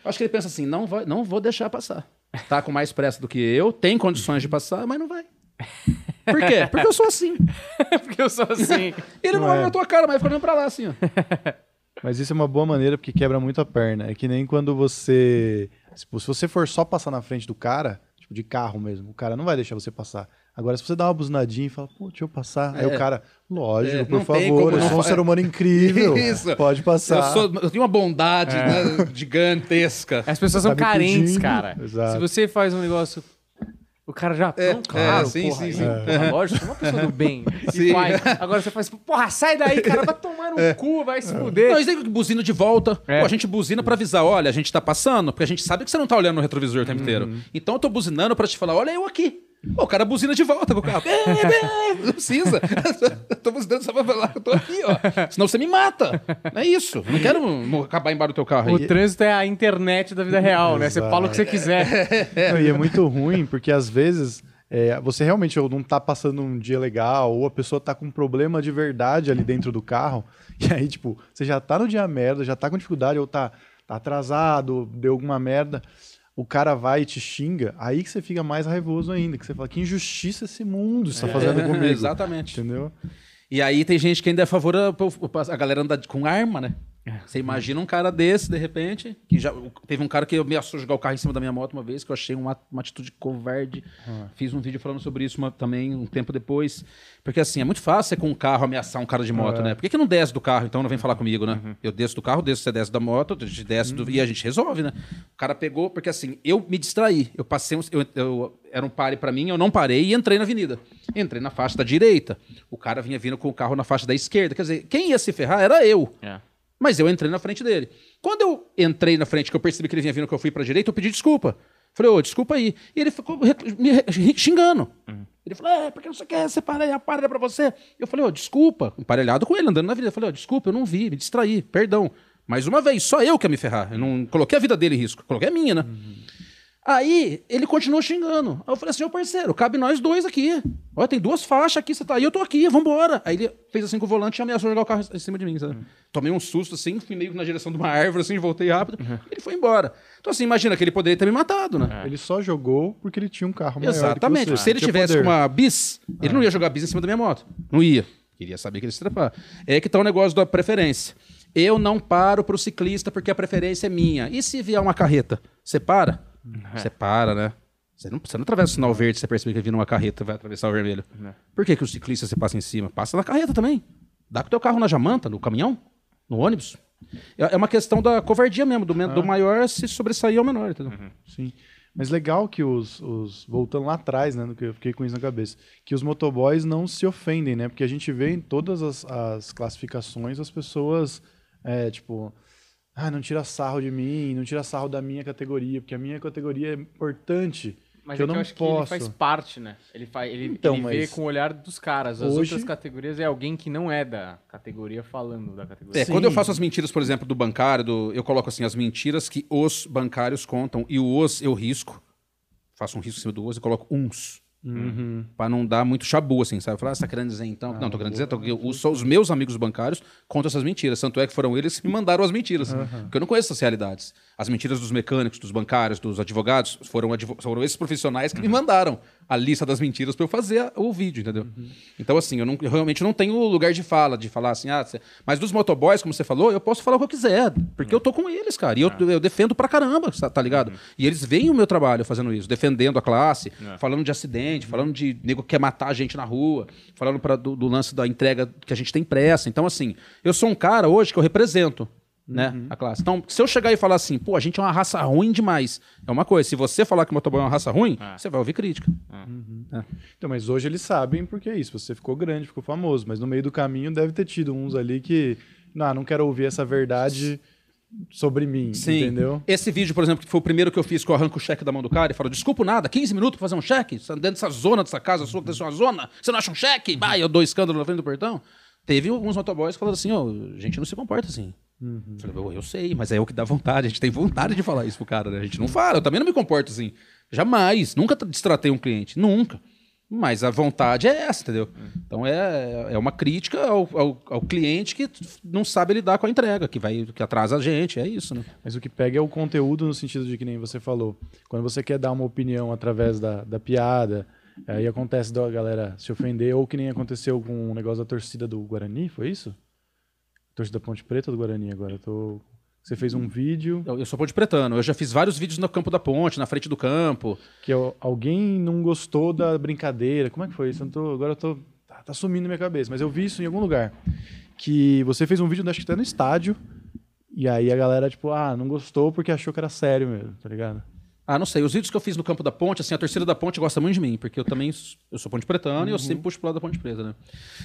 Eu Acho que ele pensa assim, não, vai, não vou deixar passar. Tá com mais pressa do que eu, tem condições de passar, mas não vai. Por quê? Porque eu sou assim. Porque eu sou assim. Ele não, Não olha é. na tua cara, mas fica olhando pra lá, assim, ó. Mas isso é uma boa maneira porque quebra muito a perna. É que nem quando você. Tipo, se você for só passar na frente do cara, tipo, de carro mesmo, o cara não vai deixar você passar. Agora, se você dá uma buzinadinha e fala, pô, deixa eu passar. Aí É. o cara, lógico, É, por favor, eu não sou um ser humano incrível. Isso. Pode passar. Eu, sou- eu tenho uma bondade né, gigantesca. As pessoas Tá são me carentes, pedindo. cara. Exato. Se você faz um negócio. O cara já. É, não, claro, é, sim, porra, sim, aí, sim. porra, lógico, é uma pessoa do bem. E Sim. faz. Agora você faz, porra, sai daí, cara, vai tomar no cu, vai se fuder. Não, isso aí que buzina de volta. É. Pô, a gente buzina pra avisar, olha, a gente tá passando, porque a gente sabe que você não tá olhando no retrovisor o tempo inteiro. Então eu tô buzinando pra te falar, olha eu aqui. Pô, o cara buzina de volta com o carro. Bê, bê, não precisa. Eu tô buzinando só pra falar que eu tô aqui, ó. Senão você me mata. É isso. Eu não quero acabar embaixo do teu carro O aí. trânsito é a internet da vida real, né? Você fala o que você quiser. Não, e é muito ruim, porque às vezes é, você realmente ou não tá passando um dia legal, ou a pessoa tá com um problema de verdade ali dentro do carro, e aí, tipo, você já tá no dia merda, já tá com dificuldade, ou tá, tá atrasado, deu alguma merda, o cara vai e te xinga, aí que você fica mais raivoso ainda, que você fala, que injustiça esse mundo está fazendo É, comigo. Exatamente. Entendeu? E aí tem gente que ainda é a favor a, a galera andar com arma, né? Você imagina um cara desse, de repente, que já teve um cara que ameaçou jogar o carro em cima da minha moto uma vez, que eu achei uma, uma atitude covarde. Fiz um vídeo falando sobre isso uma- também um tempo depois. Porque assim, é muito fácil você com um carro ameaçar um cara de moto, né? Por que, que não desce do carro, então não vem falar comigo, né? Eu desço do carro, desço, você desce da moto, a gente desce do- e a gente resolve, né? O cara pegou, porque assim, eu me distraí. Eu passei, eu, eu- era um pare pra mim, eu não parei e entrei na avenida. Entrei na faixa da direita. O cara vinha vindo com o carro na faixa da esquerda. Quer dizer, quem ia se ferrar era eu. É. Mas eu entrei na frente dele. Quando eu entrei na frente, que eu percebi que ele vinha vindo, que eu fui pra direita, eu pedi desculpa. Falei, ô, desculpa aí. E ele ficou me xingando. Ele falou, é, porque não sei o que, aí, a parelha pra você. Eu falei, ô, desculpa. Emparelhado com ele, andando na vida. Eu falei, ó, desculpa, eu não vi, me distraí, perdão. Mais uma vez, só eu que ia me ferrar. Eu não coloquei a vida dele em risco, coloquei a minha, né? Aí ele continuou xingando. Aí eu falei assim, ô parceiro, cabe nós dois aqui. Olha, tem duas faixas aqui, você tá aí, eu tô aqui, vambora. Aí ele fez assim com o volante e ameaçou jogar o carro em cima de mim, sabe? Tomei um susto assim, fui meio na direção de uma árvore, assim, voltei rápido. Ele foi embora. Então assim, imagina que ele poderia ter me matado, né? Ele só jogou porque ele tinha um carro maior Exatamente. Se ele tivesse poder. com uma bis, ele não ia jogar bis em cima da minha moto. Não ia. Queria saber que ele se trepar. É que tá o negócio da preferência. Eu não paro pro ciclista porque a preferência é minha. E se vier uma carreta? Você para? Você para, né? Você não, você não atravessa o sinal verde, você percebe que vindo uma carreta vai atravessar o vermelho. Por que, que o ciclista você passa em cima? Passa na carreta também. Dá com o teu carro na jamanta, no caminhão, no ônibus. É é uma questão da covardia mesmo, do, do maior se sobressair ao menor, entendeu? Sim. Mas legal que os, os- Voltando lá atrás, né? No que eu fiquei com isso na cabeça. Que os motoboys não se ofendem, né? Porque a gente vê em todas as, as classificações as pessoas, é, tipo. Ah, não tira sarro de mim, não tira sarro da minha categoria, porque a minha categoria é importante. Mas que é eu que não eu acho posso. que ele faz parte, né? Ele, faz, ele, Então, ele vê com o olhar dos caras. As hoje- outras categorias é alguém que não é da categoria falando da categoria. É, Sim. quando eu faço as mentiras, por exemplo, do bancário, do- eu coloco assim, as mentiras que os bancários contam, e o os eu risco, faço um risco em cima do os e coloco uns. Pra não dar muito chabu, assim, sabe? Falar, ah, você tá querendo dizer então? não, tô querendo dizer, tô, eu, os- só os meus amigos bancários contam essas mentiras. Tanto é que foram eles que me mandaram as mentiras. Porque eu não conheço essas realidades. As mentiras dos mecânicos, dos bancários, dos advogados, foram, advo- foram esses profissionais que me mandaram a lista das mentiras pra eu fazer o vídeo, entendeu? Então, assim, eu, não- eu realmente não tenho lugar de fala, de falar assim, ah, cê- mas dos motoboys, como você falou, eu posso falar o que eu quiser, porque eu tô com eles, cara. E eu, eu defendo pra caramba, tá ligado? E eles veem o meu trabalho fazendo isso, defendendo a classe, falando de acidente, falando de nego que quer matar a gente na rua, falando pra, do, do lance da entrega que a gente tem pressa. Então, assim, eu sou um cara hoje que eu represento. Né, a classe. Então, se eu chegar e falar assim, pô, a gente é uma raça ruim demais, é uma coisa. Se você falar que o motoboy é uma raça ruim, você vai ouvir crítica. Então, mas hoje eles sabem porque é isso. Você ficou grande, ficou famoso, mas no meio do caminho deve ter tido uns ali que, não, não quero ouvir essa verdade. sobre mim, Sim. entendeu? Esse vídeo, por exemplo, que foi o primeiro que eu fiz, que eu arranco o cheque da mão do cara e falo, desculpa nada, 15 minutos pra fazer um cheque? Você tá dentro dessa zona, dessa casa sua, que dessa uma zona, você não acha um cheque? Vai, eu dou escândalo na frente do portão. Teve alguns motoboys que falaram assim, ó, a gente não se comporta assim. Eu Falei, "Pô, eu sei, mas é o que dá vontade, a gente tem vontade de falar isso pro cara, né? A gente não fala, eu também não me comporto assim. Jamais, nunca destratei um cliente, nunca. Mas a vontade é essa, entendeu? Então é, é uma crítica ao, ao, ao cliente que não sabe lidar com a entrega, que vai que atrasa a gente, é isso, né? Mas o que pega é o conteúdo no sentido de que nem você falou. Quando você quer dar uma opinião através da, da piada, aí acontece da galera se ofender, ou que nem aconteceu com o negócio da torcida do Guarani, foi isso? Torcida Ponte Preta do Guarani agora. eu Tô... Você fez um vídeo Eu, eu sou ponte pretano, eu já fiz vários vídeos no campo da ponte, na frente do campo. que eu- alguém não gostou da brincadeira. Como é que foi isso? Eu tô- agora eu tô. Tá, tá sumindo minha cabeça, mas eu vi isso em algum lugar. Que você fez um vídeo, acho que até no estádio. E aí a galera, tipo, ah, não gostou porque achou que era sério mesmo, tá ligado? Ah, não sei, os vídeos que eu fiz no campo da ponte, assim, a torcida da ponte gosta muito de mim, porque eu também eu sou ponte pretano e eu sempre puxo pro lado da ponte preta, né?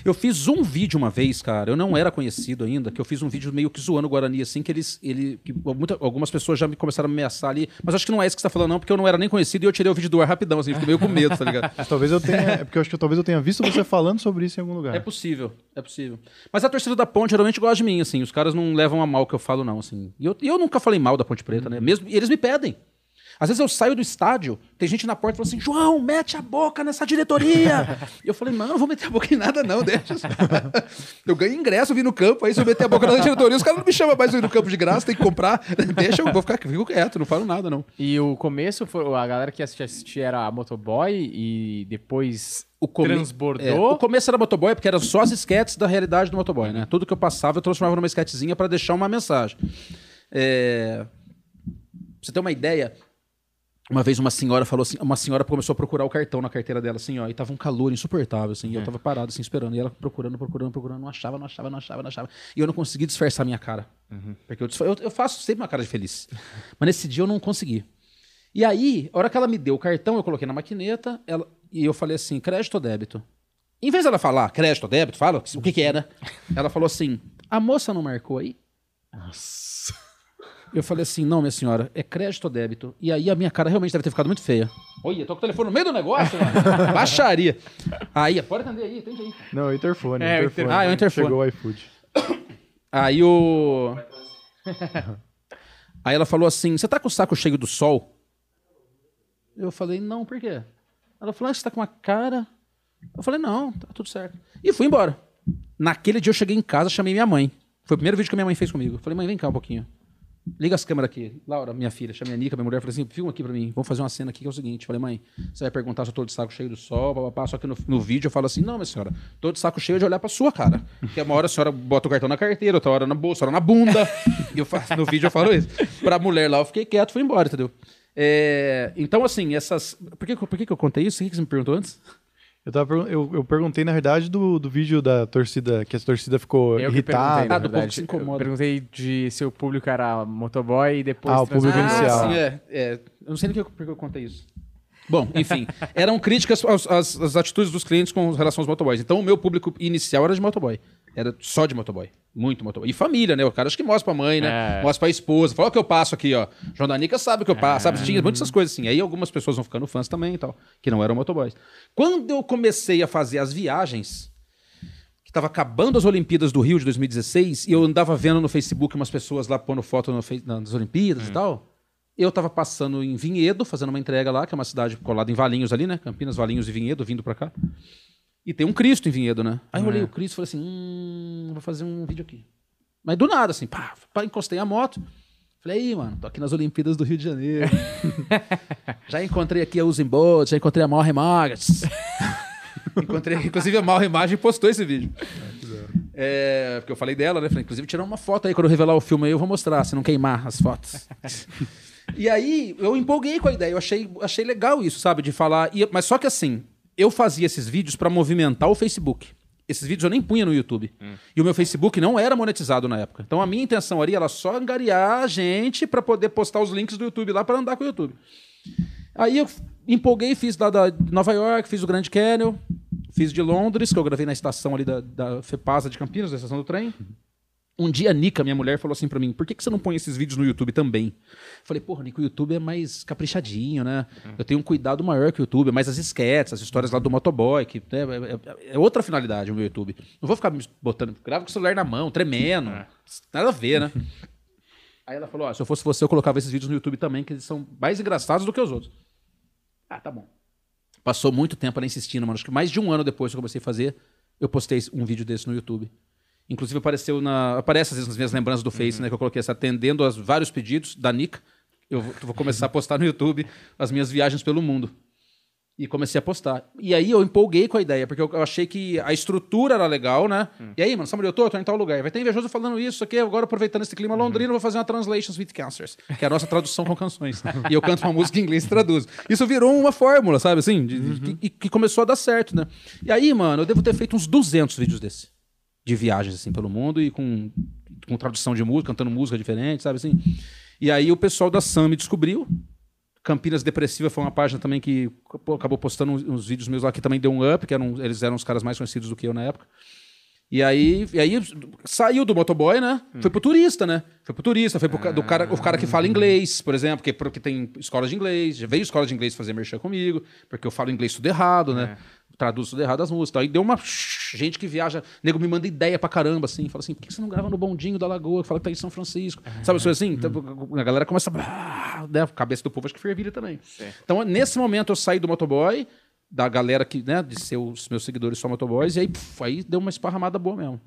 Eu fiz um vídeo uma vez, cara, eu não era conhecido ainda, que eu fiz um vídeo meio que zoando o Guarani, assim, que eles, ele, que muita- algumas pessoas já me começaram a me ameaçar ali, mas acho que não é isso que você tá falando não, porque eu não era nem conhecido e eu tirei o vídeo do ar rapidão, assim, fiquei meio com medo, tá ligado? Talvez eu tenha. É porque eu acho que talvez eu tenha visto você falando sobre isso em algum lugar. É possível, é possível. Mas a torcida da Ponte geralmente gosta de mim, assim. Os caras não levam a mal que eu falo, não, assim. E eu, eu nunca falei mal da Ponte Preta, né? Mesmo, e eles me pedem. Às vezes eu saio do estádio, tem gente na porta e fala assim: João, mete a boca nessa diretoria. e eu falei, mano, não vou meter a boca em nada, não, deixa. eu ganho ingresso, vim no campo, aí se eu meter a boca na diretoria, os caras não me chamam mais pra ir no campo de graça, tem que comprar. deixa, eu vou ficar fico quieto, não falo nada, não. E o começo, foi, a galera que assistia, assistia era a Motoboy e depois O come- transbordou. É, o começo era motoboy, porque eram só as esquetes da realidade do motoboy, né? Tudo que eu passava, eu transformava numa esquetezinha para deixar uma mensagem. É... Pra você ter uma ideia, uma vez uma senhora falou assim, uma senhora começou a procurar o cartão na carteira dela, assim, ó, e tava um calor insuportável, assim, e eu tava parado, assim, esperando, e ela procurando, procurando, procurando, não achava, não achava, não achava, não achava, e eu não consegui disfarçar minha cara, porque eu, eu, eu faço sempre uma cara de feliz, mas nesse dia eu não consegui. E aí, a hora que ela me deu o cartão, eu coloquei na maquineta, ela, e eu falei assim, crédito ou débito? Em vez dela falar crédito ou débito, fala o que que é, né? Ela falou assim, a moça não marcou aí? Eu falei assim, não, minha senhora, é crédito ou débito? E aí a minha cara realmente deve ter ficado muito feia. Olha, tô com o telefone no meio do negócio, mano. Baixaria. Aí, pode atender aí, atende aí. Não, é o interfone. É, o interfone. inter- Ah, é o interfone. Chegou o iFood. Aí o. Aí ela falou assim: Você tá com o saco cheio do sol? Eu falei: Não, por quê? Ela falou: ah, Você tá com uma cara. Eu falei: Não, tá tudo certo. E fui embora. Naquele dia eu cheguei em casa, chamei minha mãe. Foi o primeiro vídeo que minha mãe fez comigo. Eu falei: Mãe, vem cá um pouquinho. Liga as câmeras aqui. Laura, minha filha, chamei a Nica, minha mulher, falei assim: filma aqui pra mim, vamos fazer uma cena aqui que é o seguinte. Falei, mãe, você vai perguntar se eu tô de saco cheio do sol, papapá. Só que no, no vídeo eu falo assim: não, minha senhora, tô de saco cheio de olhar pra sua cara. Porque uma hora a senhora bota o cartão na carteira, outra hora na bolsa, outra na bunda. e eu faço, no vídeo eu falo isso. Pra mulher lá, eu fiquei quieto, fui embora, entendeu? É, então, assim, essas. Por que, por que eu contei isso? O que você me perguntou antes? Eu, tava, eu, eu perguntei, na verdade, do, do vídeo da torcida, que a torcida ficou Eu que irritada. perguntei, na Ah, do povo verdade. que se incomoda. Eu perguntei de se o público era motoboy e depois... Ah, o público inicial. sim, é, é. Eu não sei nem que eu- por que eu contei isso. Bom, enfim, eram críticas às, às- às atitudes dos clientes com relação aos motoboys. Então, o meu público inicial era de motoboy. Era só de motoboy. Muito motoboy. E família, né? O cara acho que mostra pra mãe, né? É. Mostra pra esposa. Fala o que eu passo aqui, ó. João Danica sabe o que eu passo. Sabe? Tinha muitas essas coisas assim. Aí algumas pessoas vão ficando fãs também e tal. Que não eram motoboys. Quando eu comecei a fazer as viagens, que tava acabando as Olimpíadas do Rio de 2016, e eu andava vendo no Facebook umas pessoas lá pondo foto no nas Olimpíadas e tal. Eu tava passando em Vinhedo, fazendo uma entrega lá, que é uma cidade colada em Valinhos ali, né? Campinas, Valinhos e Vinhedo, vindo pra cá. E tem um Cristo em Vinhedo, né? Aí eu olhei o Cristo e falei assim: hum, vou fazer um vídeo aqui. Mas do nada, assim, pá, pá, encostei a moto. Falei, aí, mano, tô aqui nas Olimpíadas do Rio de Janeiro. já encontrei aqui a Usain Bolt, já encontrei a Mauro Magas. encontrei, inclusive, a Mauro Imagem postou esse vídeo. É, porque eu falei dela, né? Falei, inclusive, tirar uma foto aí quando eu revelar o filme aí, eu vou mostrar, se não queimar as fotos. e aí, eu empolguei com a ideia, eu achei, achei legal isso, sabe? De falar. e- mas só que assim, eu fazia esses vídeos pra movimentar o Facebook. Esses vídeos eu nem punha no YouTube. E o meu Facebook não era monetizado na época. Então a minha intenção ali era só angariar a gente pra poder postar os links do YouTube lá pra andar com o YouTube. Aí eu empolguei, fiz lá da Nova York, fiz o Grand Canyon, fiz de Londres, que eu gravei na estação ali da, da FEPASA de Campinas, da estação do trem. Um dia a Nica, minha mulher, falou assim pra mim: por que, que você não põe esses vídeos no YouTube também? Falei, porra, Nico, o YouTube é mais caprichadinho, né? Eu tenho um cuidado maior que o YouTube, é mais as sketches, as histórias lá do motoboy, que né, é, é- é outra finalidade o meu YouTube. Não vou ficar me botando, gravo com o celular na mão, tremendo. Nada a ver, né? Aí ela falou: ó, se eu fosse você, eu colocava esses vídeos no YouTube também, que eles são mais engraçados do que os outros. Ah, tá bom. Passou muito tempo ela insistindo, mano. Acho que mais de um ano depois que eu comecei a fazer, eu postei um vídeo desse no YouTube. Inclusive apareceu na. Aparece às vezes nas minhas lembranças do Face, né? Que eu coloquei essa atendendo aos vários pedidos da Nica. Eu vou, vou começar a postar no YouTube as minhas viagens pelo mundo. E comecei a postar. E aí eu empolguei com a ideia, porque eu, eu achei que a estrutura era legal, né? E aí, mano, onde eu tô? Eu tô em tal lugar. Vai ter invejoso falando isso aqui, agora aproveitando esse clima londrino, eu vou fazer uma Translations with Cancers, que é a nossa tradução com canções. e eu canto uma música em inglês e traduzo. Isso virou uma fórmula, sabe assim? De- de- que- E que, começou a dar certo, né? E aí, mano, eu devo ter feito uns 200 vídeos desse. De viagens, assim, pelo mundo e com, com tradução de música, cantando música diferente, sabe assim? E aí o pessoal da Sam me descobriu. Campinas Depressiva foi uma página também que acabou postando uns, uns vídeos meus lá que também deu um up, que eram, eles eram os caras mais conhecidos do que eu na época. E aí, e aí saiu do motoboy, né? Foi pro turista, né? Foi pro turista, foi pro ca- do cara, o cara que fala inglês, por exemplo, que, porque tem escola de inglês, já veio escola de inglês fazer merchan comigo, porque eu falo inglês tudo errado, né? Traduzo tudo errado as músicas. Aí deu uma gente que viaja, nego me manda ideia pra caramba, assim, fala assim, por que você não grava no bondinho da Lagoa, que fala que tá em São Francisco? Sabe as coisas assim? Então, a galera começa a... Né? A cabeça do povo acho que fervilha também. Então, nesse momento, eu saí do motoboy, da galera que, né, de ser os meus seguidores só motoboys, e aí, puf, aí deu uma esparramada boa mesmo.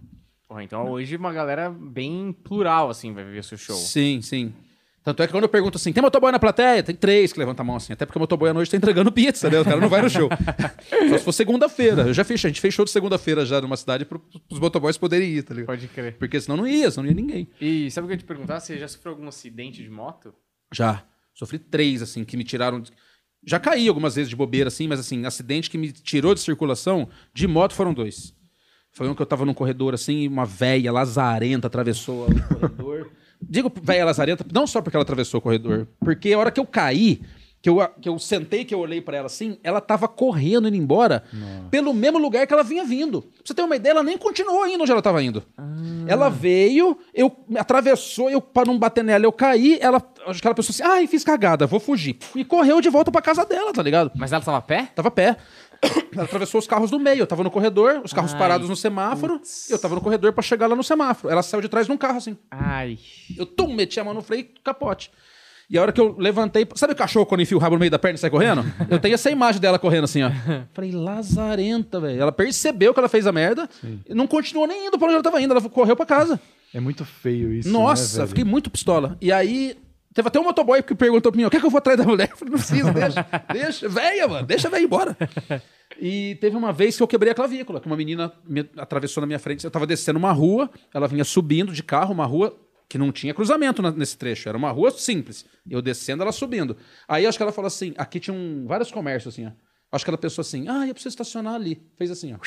Porra, então hoje uma galera bem plural, assim, vai ver o seu show. Sim, sim. Tanto é que quando eu pergunto assim, tem motoboy na plateia? Tem três que levantam a mão assim. Até porque o motoboy à noite tá entregando pizza, né? O cara não vai no show. Só se for segunda-feira. Eu já fiz, a gente fez show de segunda-feira já numa cidade pro, pros motoboys poderem ir, tá ligado? Pode crer. Porque senão não ia, senão não ia ninguém. E sabe o que eu ia te perguntar? Você já sofreu algum acidente de moto? Já. Sofri três, assim, que me tiraram. de- Já caí algumas vezes de bobeira, assim, mas assim, acidente que me tirou de circulação, de moto foram dois. Foi um que eu tava num corredor, assim, e uma véia lazarenta atravessou o corredor. Digo véia lazarenta, não só porque ela atravessou o corredor, porque a hora que eu caí, que eu, que eu sentei, que eu olhei pra ela assim, ela tava correndo, indo embora, pelo mesmo lugar que ela vinha vindo. Pra você ter uma ideia, ela nem continuou indo onde ela tava indo. Ela veio, eu atravessou, eu para não bater nela, eu caí, ela, acho que ela pensou assim, ai, fiz cagada, vou fugir. E correu de volta pra casa dela, tá ligado? Mas ela tava a pé? Tava a pé. Ela atravessou os carros do meio. Eu tava no corredor, os carros Ai, parados no semáforo. Eu tava no corredor pra chegar lá no semáforo. Ela saiu de trás de um carro, assim. Ai. Eu tum, meti a mão no freio e capote. E a hora que eu levantei. Sabe o cachorro quando enfia o rabo no meio da perna e sai correndo? Eu tenho essa imagem dela correndo assim, ó. Falei, lazarenta, velho. Ela percebeu que ela fez a merda e não continuou nem indo pra onde ela tava indo. Ela correu pra casa. É muito feio isso. Nossa, né, fiquei muito pistola. E aí, teve até um motoboy que perguntou pra mim: o que é que eu vou atrás da mulher? Eu falei, não precisa, deixa, deixa, véia, mano, deixa a véia embora. E teve uma vez que eu quebrei a clavícula, que uma menina me atravessou na minha frente. Eu tava descendo uma rua, ela vinha subindo de carro, uma rua que não tinha cruzamento na- nesse trecho, era uma rua simples. Eu descendo, ela subindo. Aí acho que ela falou assim: aqui tinha um- vários comércios assim, ó. Acho que ela pensou assim: ah, eu preciso estacionar ali. Fez assim, ó.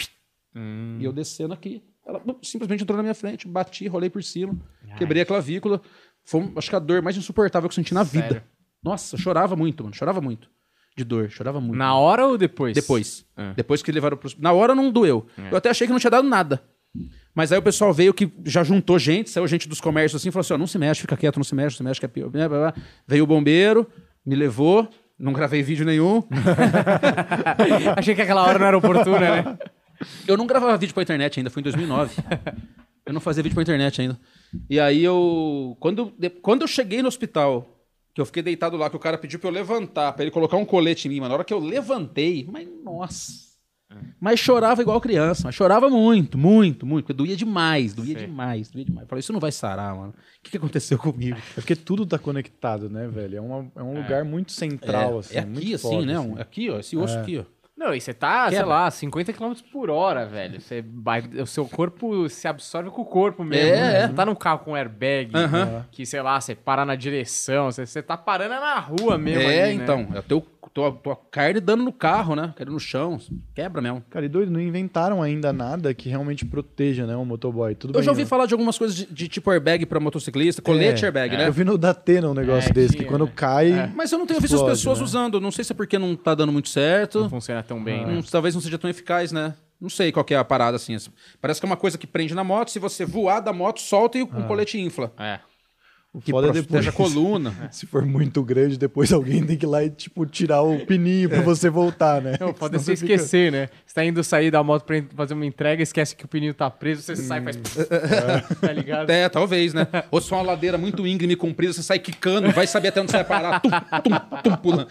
E eu descendo aqui. Ela simplesmente entrou na minha frente, bati, rolei por cima, quebrei a clavícula. Foi, acho que a dor mais insuportável que eu senti na vida. Sério? Nossa, eu chorava muito, mano. Chorava muito. De dor, chorava muito. Na hora ou depois? Depois. Ah. Depois que levaram pro... Na hora não doeu. Eu até achei que não tinha dado nada. Mas aí o pessoal veio que já juntou gente, saiu gente dos comércios assim, falou assim: ó, não se mexe, fica quieto, não se mexe, não se mexe, que é pior. Blá, blá, blá. Veio o bombeiro, me levou, não gravei vídeo nenhum. Achei que aquela hora não era oportuna, né? Eu não gravava vídeo pra internet ainda, foi em 2009. eu não fazia vídeo pra internet ainda. E aí eu. Quando, de- quando eu cheguei no hospital, que eu fiquei deitado lá, que o cara pediu pra eu levantar, pra ele colocar um colete em mim, mano. Na hora que eu levantei, mas nossa. Mas chorava igual criança, mas chorava muito, muito, muito. Porque doía demais, doía Sei. demais, doía demais. Eu falei, isso não vai sarar, mano. O que, que aconteceu comigo? É porque tudo tá conectado, né, velho? É, uma- é um lugar muito central, é, assim. é aqui, muito assim, foda, né? assim. Aqui, ó, esse osso aqui, ó. Não, e você tá, sei Quebra. lá, 50 km por hora, velho. Você vai- o seu corpo se absorve com o corpo mesmo. É, né? é. Tá num carro com airbag, que, sei lá, você para na direção. Você, você tá parando na rua mesmo. É, ali, né? então. É o teu, tua, tua carne dando no carro, né? Caindo no chão. Quebra mesmo. Cara, e doido, não inventaram ainda nada que realmente proteja, né, o motoboy. Tudo Eu bem, já ouvi né? falar de algumas coisas de, de tipo airbag pra motociclista, colete É, airbag, né? Eu vi no Datena um negócio É, desse, tinha, que quando né? cai. É. Mas eu não tenho visto as Explode, pessoas né? usando. Não sei se é porque não tá dando muito certo. Não funciona tão bem, Não- né? talvez não seja tão eficaz, né? Não sei qual que é a parada assim. Parece que é uma coisa que prende na moto, se você voar da moto, solta e o colete infla. É. O Que foda é protege a coluna. Se for muito grande, depois alguém tem que ir lá e, tipo, tirar o pininho pra você voltar, né? Não, pode Senão você fica- esquecer, né? Você tá indo sair da moto pra fazer uma entrega, esquece que o pneu tá preso, você sai e faz. tá ligado? É, talvez, né? Ou se for uma ladeira muito íngreme e comprida, você sai quicando, vai saber até onde você vai parar. Tum, tum, tum, pulando.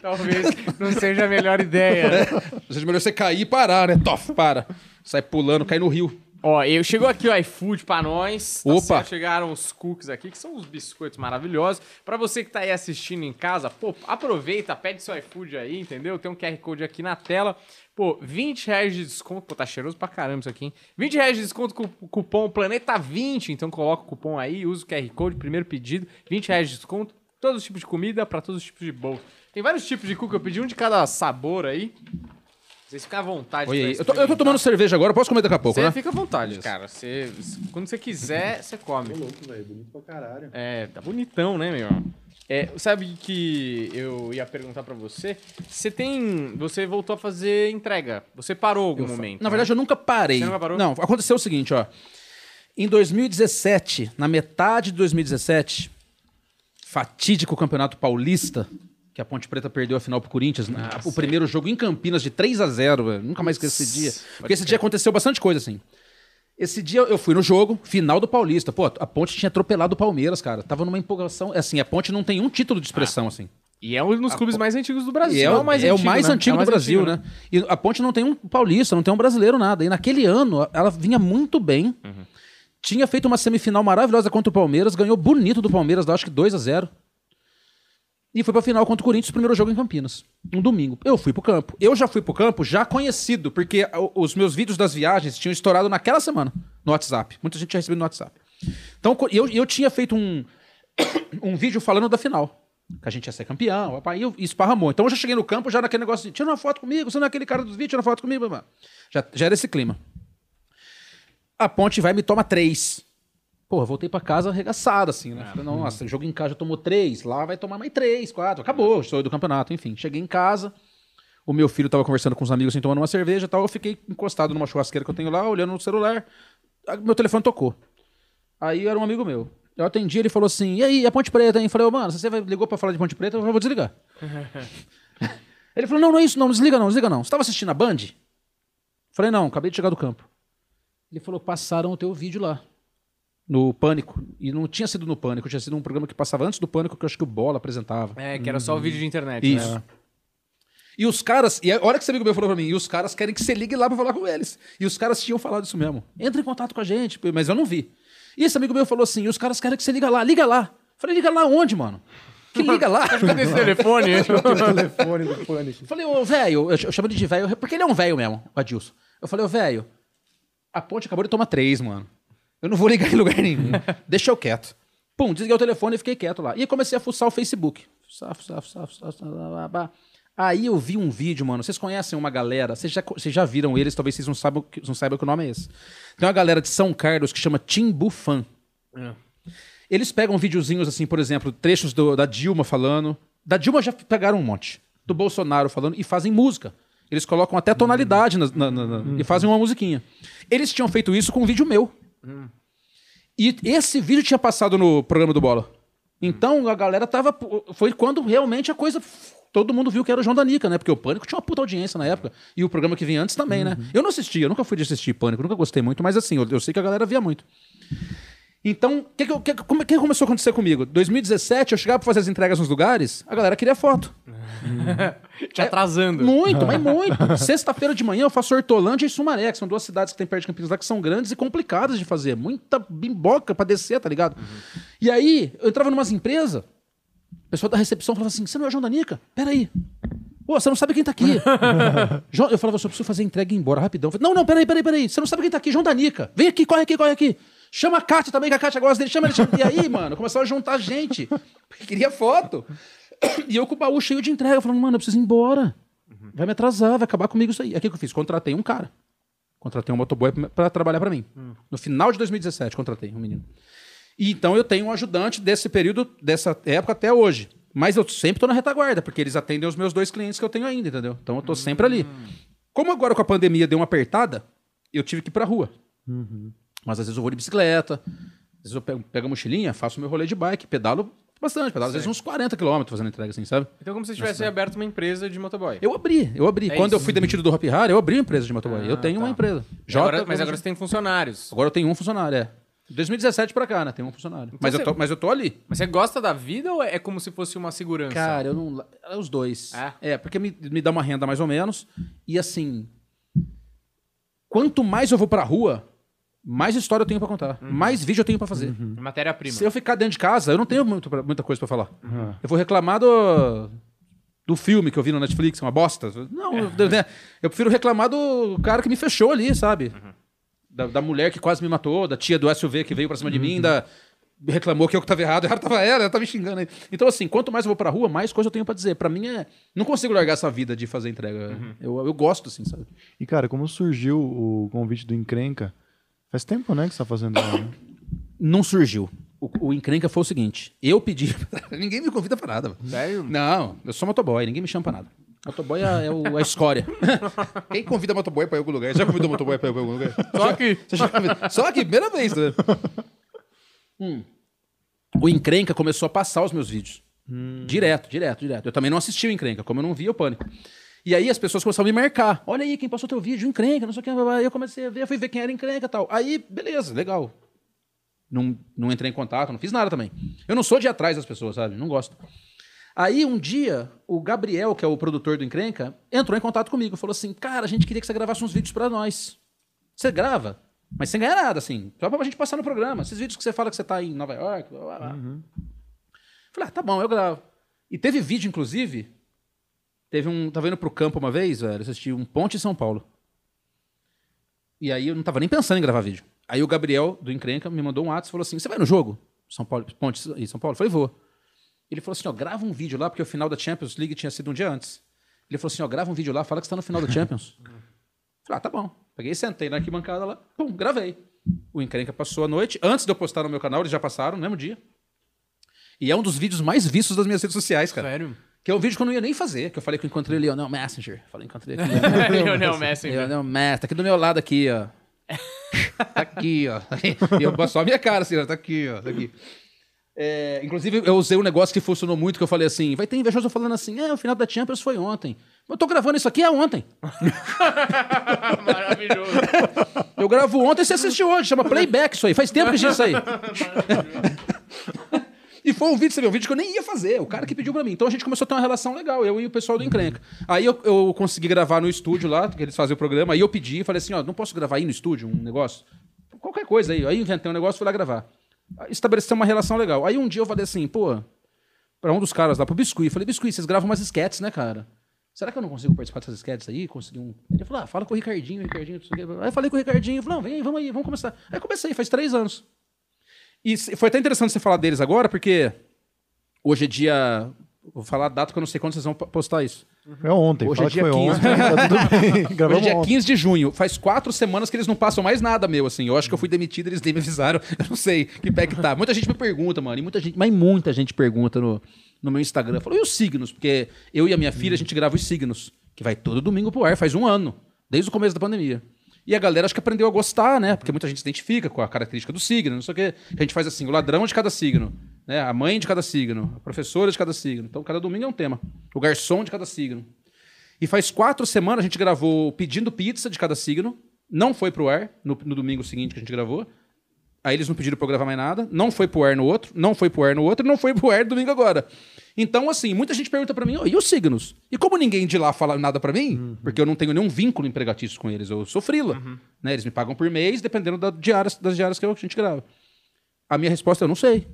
Talvez não seja a melhor ideia. né? É melhor você cair e parar, né? Tof, para. Sai pulando, cai no rio. Ó, eu chegou aqui o iFood pra nós. Tá Opa. certo? Chegaram os cookies aqui, que são os biscoitos maravilhosos. Pra você que tá aí assistindo em casa, pô, aproveita, pede seu iFood aí, entendeu? Tem um QR Code aqui na tela. Pô, 20 reais de desconto. Pô, tá cheiroso pra caramba isso aqui, hein? 20 reais de desconto com o cupom Planeta20. Então coloca o cupom aí, usa o QR Code, primeiro pedido. 20 reais de desconto. Todos os tipos de comida pra todos os tipos de bolsa. Tem vários tipos de cookie, eu pedi um de cada sabor aí. Vocês ficam à vontade. Oi. Eu tô, eu tô tomando cerveja agora, posso comer daqui a pouco, Você né? fica à vontade, cara. Você, quando você quiser, você come. louco, velho. Bonito pra caralho. É, tá bonitão, né, meu? É, sabe que eu ia perguntar pra você? Você tem. Você voltou a fazer entrega. Você parou algum momento? Na verdade, eu nunca parei. Você nunca parou? Não, aconteceu o seguinte, ó. Em 2017, na metade de 2017, fatídico Campeonato Paulista, que a Ponte Preta perdeu a final pro Corinthians, né? o primeiro jogo em Campinas de 3 a 0 velho. Nunca mais esqueço esse dia. Porque esse dia aconteceu bastante coisa, assim. Esse dia eu fui no jogo, final do Paulista. Pô, a Ponte tinha atropelado o Palmeiras, cara. Tava numa empolgação. Assim, a Ponte não tem um título de expressão, assim. E é um dos clubes mais antigos do Brasil. E é, o, é o mais antigo, né? É o do mais Brasil, antigo, né? E a Ponte não tem um paulista, não tem um brasileiro, nada. E naquele ano, ela vinha muito bem. Uhum. Tinha feito uma semifinal maravilhosa contra o Palmeiras, ganhou bonito do Palmeiras, acho que 2 a 0 E foi pra final contra o Corinthians, primeiro jogo em Campinas. Um domingo. Eu fui pro campo. Eu já fui pro campo, já conhecido, porque o- os meus vídeos das viagens tinham estourado naquela semana no WhatsApp. Muita gente tinha recebido no WhatsApp. Então, eu, eu tinha feito um, um vídeo falando da final. Que a gente ia ser campeão, papai, e esparramou. Então eu já cheguei no campo, já naquele negócio de tira uma foto comigo, você não é aquele cara dos vídeos, tira uma foto comigo, mano. Já, já era esse clima. A ponte vai me toma três. Porra, voltei pra casa arregaçado, assim, né? Falei, nossa, jogo em casa já tomou três, lá vai tomar mais três, quatro. Acabou, estou do campeonato, enfim. Cheguei em casa, o meu filho tava conversando com os amigos, assim, tomando uma cerveja e tal. Eu fiquei encostado numa churrasqueira que eu tenho lá, olhando no celular. Meu telefone tocou. Aí era um amigo meu. Eu atendi, ele falou assim: e aí, a Ponte Preta, hein? Eu falei, ô, mano, se você ligou pra falar de Ponte Preta, eu vou desligar. ele falou: não, não é isso, não, não desliga não, desliga não. Você tava assistindo a Band? Eu falei, não, acabei de chegar do campo. Ele falou: passaram o teu vídeo lá. No Pânico. E não tinha sido no Pânico, tinha sido um programa que passava antes do Pânico, que eu acho que o Bola apresentava. É, que era só o vídeo de internet. Isso. Né? E os caras, e a hora que esse amigo meu falou pra mim, e os caras querem que você ligue lá pra falar com eles. E os caras tinham falado isso mesmo. Entra em contato com a gente, mas eu não vi. E esse amigo meu falou assim: e os caras querem que você liga lá, liga lá. Falei, liga lá onde, mano? Que liga lá? Cadê esse telefone? O telefone do pânico. Falei, ô, velho, eu eu chamo ele de velho, porque ele é um velho mesmo, o Adilson. Eu falei, ô, velho, a ponte acabou de tomar três, mano. Eu não vou ligar em lugar nenhum. Deixa eu quieto. Pum, desliguei o telefone e fiquei quieto lá. E comecei a fuçar o Facebook. Fuçar, fuçar, fuçar, fuçar, fuçar. Aí eu vi um vídeo, mano. Vocês conhecem uma galera, vocês já, vocês já viram eles, talvez vocês não saibam, não saibam que o nome é esse. Tem uma galera de São Carlos que chama Timbu Fan. Eles pegam videozinhos, assim, por exemplo, trechos do- da Dilma falando. Da Dilma já pegaram um monte. Do Bolsonaro falando e fazem música. Eles colocam até tonalidade na- na- na- na- e fazem uma musiquinha. Eles tinham feito isso com um vídeo meu. E esse vídeo tinha passado no programa do Bola. Então a galera tava. Foi quando realmente a coisa. Todo mundo viu que era o João Danica, né? Porque o Pânico tinha uma puta audiência na época. E o programa que vinha antes também, né? Eu não assistia, eu nunca fui de assistir Pânico, nunca gostei muito, mas assim, eu, eu sei que a galera via muito. Então, o que, que, eu- que, como- que começou a acontecer comigo? 2017, eu chegava pra fazer as entregas nos lugares, a galera queria foto. Te atrasando. Muito, mas muito. Sexta-feira de manhã eu faço Hortolândia e Sumaré, que são duas cidades que tem perto de Campinas lá que são grandes e complicadas de fazer. Muita bimboca pra descer, tá ligado? E aí, eu entrava numas empresas, o pessoal da recepção falava assim: você não é João Danica? Peraí. Pô, você não sabe quem tá aqui. João- eu falava, só preciso fazer entrega e ir embora rapidão. Eu falei, não, não, peraí, peraí, peraí. Você não sabe quem tá aqui, João Danica. Vem aqui, corre aqui, corre aqui. Chama a Kátia também, que a Kátia gosta dele. Chama ele, chama. E aí, mano, começaram a juntar gente. Queria foto. E eu com o baú cheio de entrega, falando, mano, eu preciso ir embora. Vai me atrasar, vai acabar comigo isso aí. Aí o que eu fiz? Contratei um cara. Contratei um motoboy pra trabalhar pra mim. No final de 2017, contratei um menino. E então eu tenho um ajudante desse período, dessa época até hoje. Mas eu sempre tô na retaguarda, porque eles atendem os meus dois clientes que eu tenho ainda, entendeu? Então eu tô sempre ali. Como agora com a pandemia deu uma apertada, eu tive que ir pra rua. Mas às vezes eu vou de bicicleta, às vezes eu pego, pego a mochilinha, faço meu rolê de bike, pedalo bastante, pedalo às vezes uns 40 quilômetros fazendo entrega assim, sabe? Então como se você tivesse aberto uma empresa de motoboy. Eu abri, eu abri. É Quando eu isso. fui demitido do Hop Hard, eu abri uma empresa de motoboy. eu Ah, tenho tá. uma empresa. E agora- mas agora você tem funcionários. Agora eu tenho um funcionário, é. 2017 pra cá, né? Tem um funcionário. mas, você- eu tô, mas eu tô ali. Mas você gosta da vida ou é como se fosse uma segurança? Cara, eu não. É os dois. É? É, porque me, me dá uma renda mais ou menos. E assim. Quanto mais eu vou pra rua, mais história eu tenho pra contar. Uhum. Mais vídeo eu tenho pra fazer. Matéria-prima. Se eu ficar dentro de casa, eu não tenho muito muita coisa pra falar. Uhum. Eu vou reclamar do, do filme que eu vi no Netflix, uma bosta. Não, É. eu, né, eu prefiro reclamar do cara que me fechou ali, sabe? Uhum. Da, da mulher que quase me matou, da tia do SUV que veio pra cima de Uhum. mim, da reclamou que eu que tava errado, errado tava ela, ela tava me xingando aí. Então, assim, quanto mais eu vou pra rua, mais coisa eu tenho pra dizer. Pra mim é. Não consigo largar essa vida de fazer entrega. Uhum. Eu, eu gosto, assim, sabe? E, cara, como surgiu o convite do Encrenca? Faz tempo, né, que você tá fazendo lá, né? Não surgiu. O, o encrenca foi o seguinte: eu pedi. ninguém me convida pra nada. mano. Sério? Não, eu sou motoboy, ninguém me chama pra nada. Motoboy é, é o- a escória. Quem convida motoboy pra ir em algum lugar? Já convidou motoboy pra ir em algum lugar? Só que... Só aqui, primeira vez. Né? Hum. O Encrenca começou a passar os meus vídeos. Direto, direto, direto. Eu também não assisti o Encrenca, como eu não via o Pânico. E aí as pessoas começaram a me marcar. Olha aí, quem passou teu vídeo, Encrenca, não sei o que. eu comecei a ver, fui ver quem era Encrenca e tal. Aí, beleza, legal. Não, não entrei em contato, não fiz nada também. Eu não sou de atrás das pessoas, sabe? Não gosto. Aí um dia, o Gabriel, que é o produtor do Encrenca, entrou em contato comigo. Falou assim: Cara, a gente queria que você gravasse uns vídeos pra nós. Você grava, mas sem ganhar nada, assim. Só pra gente passar no programa. Esses vídeos que você fala que você tá em Nova York. Blá, blá, blá. Falei, ah, tá bom, eu gravo. E teve vídeo, inclusive. Teve um. Tava indo pro campo uma vez, velho. Assisti um Ponte em São Paulo. E aí eu não tava nem pensando em gravar vídeo. Aí o Gabriel, do Encrenca, me mandou um WhatsApp e falou assim: Você vai no jogo? São Paulo, Ponte e São Paulo? Eu falei, vou. Ele falou assim: ó, grava um vídeo lá, porque o final da Champions League tinha sido um dia antes. Ele falou assim: ó, grava um vídeo lá, fala que você tá no final da Champions. falei, ah, tá bom. Peguei, sentei na arquibancada lá, pum, gravei. O Encrenca passou a noite. Antes de eu postar no meu canal, eles já passaram no mesmo dia. E é um dos vídeos mais vistos das minhas redes sociais, cara. Sério? Que é um vídeo que eu não ia nem fazer, que eu falei que eu encontrei o Lionel Messenger. Falei, encontrei aqui. Lionel Messi. Lionel Messi, tá aqui do meu lado aqui, ó. tá aqui, ó. E eu só a minha cara, assim, ó. Tá aqui, ó. Tá aqui. É, inclusive, eu usei um negócio que funcionou muito, que eu falei assim, vai ter invejoso falando assim, é, o final da Champions foi ontem. Eu tô gravando isso aqui é ontem. Maravilhoso. Eu gravo ontem e você assistiu hoje, chama playback isso aí. Faz tempo que gente isso aí. Foi um vídeo, você viu, um vídeo que eu nem ia fazer, o cara que pediu pra mim. Então a gente começou a ter uma relação legal, eu e o pessoal do Encrenca. Aí eu, eu consegui gravar no estúdio lá, que eles faziam o programa, aí eu pedi, falei assim, ó, não posso gravar aí no estúdio um negócio? Qualquer coisa aí. Aí inventei um negócio, fui lá gravar. Estabeleceu uma relação legal. Aí um dia eu falei assim, pô, pra um dos caras lá, pro Biscuit, falei, Biscuit, vocês gravam umas sketches, né, cara? Será que eu não consigo participar dessas sketches aí? Consegui um... Ele falou, ah, fala com o Ricardinho, Ricardinho. Aí eu falei com o Ricardinho, falou, não, vem vamos aí, vamos começar. Aí comecei, faz três anos. E foi até interessante você falar deles agora, porque hoje é dia. Vou falar a data que eu não sei quando vocês vão po- postar isso. É ontem, Hoje é dia foi 15. ontem, tá. Hoje é dia ontem. 15 de junho. Faz quatro semanas que eles não passam mais nada meu, assim. Eu acho que eu fui demitido, eles nem me avisaram. Eu não sei que pé que tá. Muita gente me pergunta, mano. E muita gente, mas muita gente pergunta no, no meu Instagram. Falou, e os signos? Porque eu e a minha filha, a gente grava os signos. Que vai todo domingo pro ar, faz um ano. Desde o começo da pandemia. E a galera acho que aprendeu a gostar, né? Porque muita gente se identifica com a característica do signo, não sei o quê. A gente faz assim, o ladrão de cada signo, né? A mãe de cada signo, a professora de cada signo. Então, cada domingo é um tema. O garçom de cada signo. E faz quatro semanas a gente gravou pedindo pizza de cada signo. Não foi pro ar no, no domingo seguinte que a gente gravou. Aí eles não pediram pra eu gravar mais nada. Não foi pro ar no outro. Não foi pro ar no outro. E não foi pro ar domingo agora. Então, assim, muita gente pergunta pra mim, "Ô, e os signos? E como ninguém de lá fala nada pra mim, porque eu não tenho nenhum vínculo empregatício com eles, eu sou frila. Né? Eles me pagam por mês, dependendo da diárias, das diárias que eu- que a gente grava. A minha resposta é, eu não sei.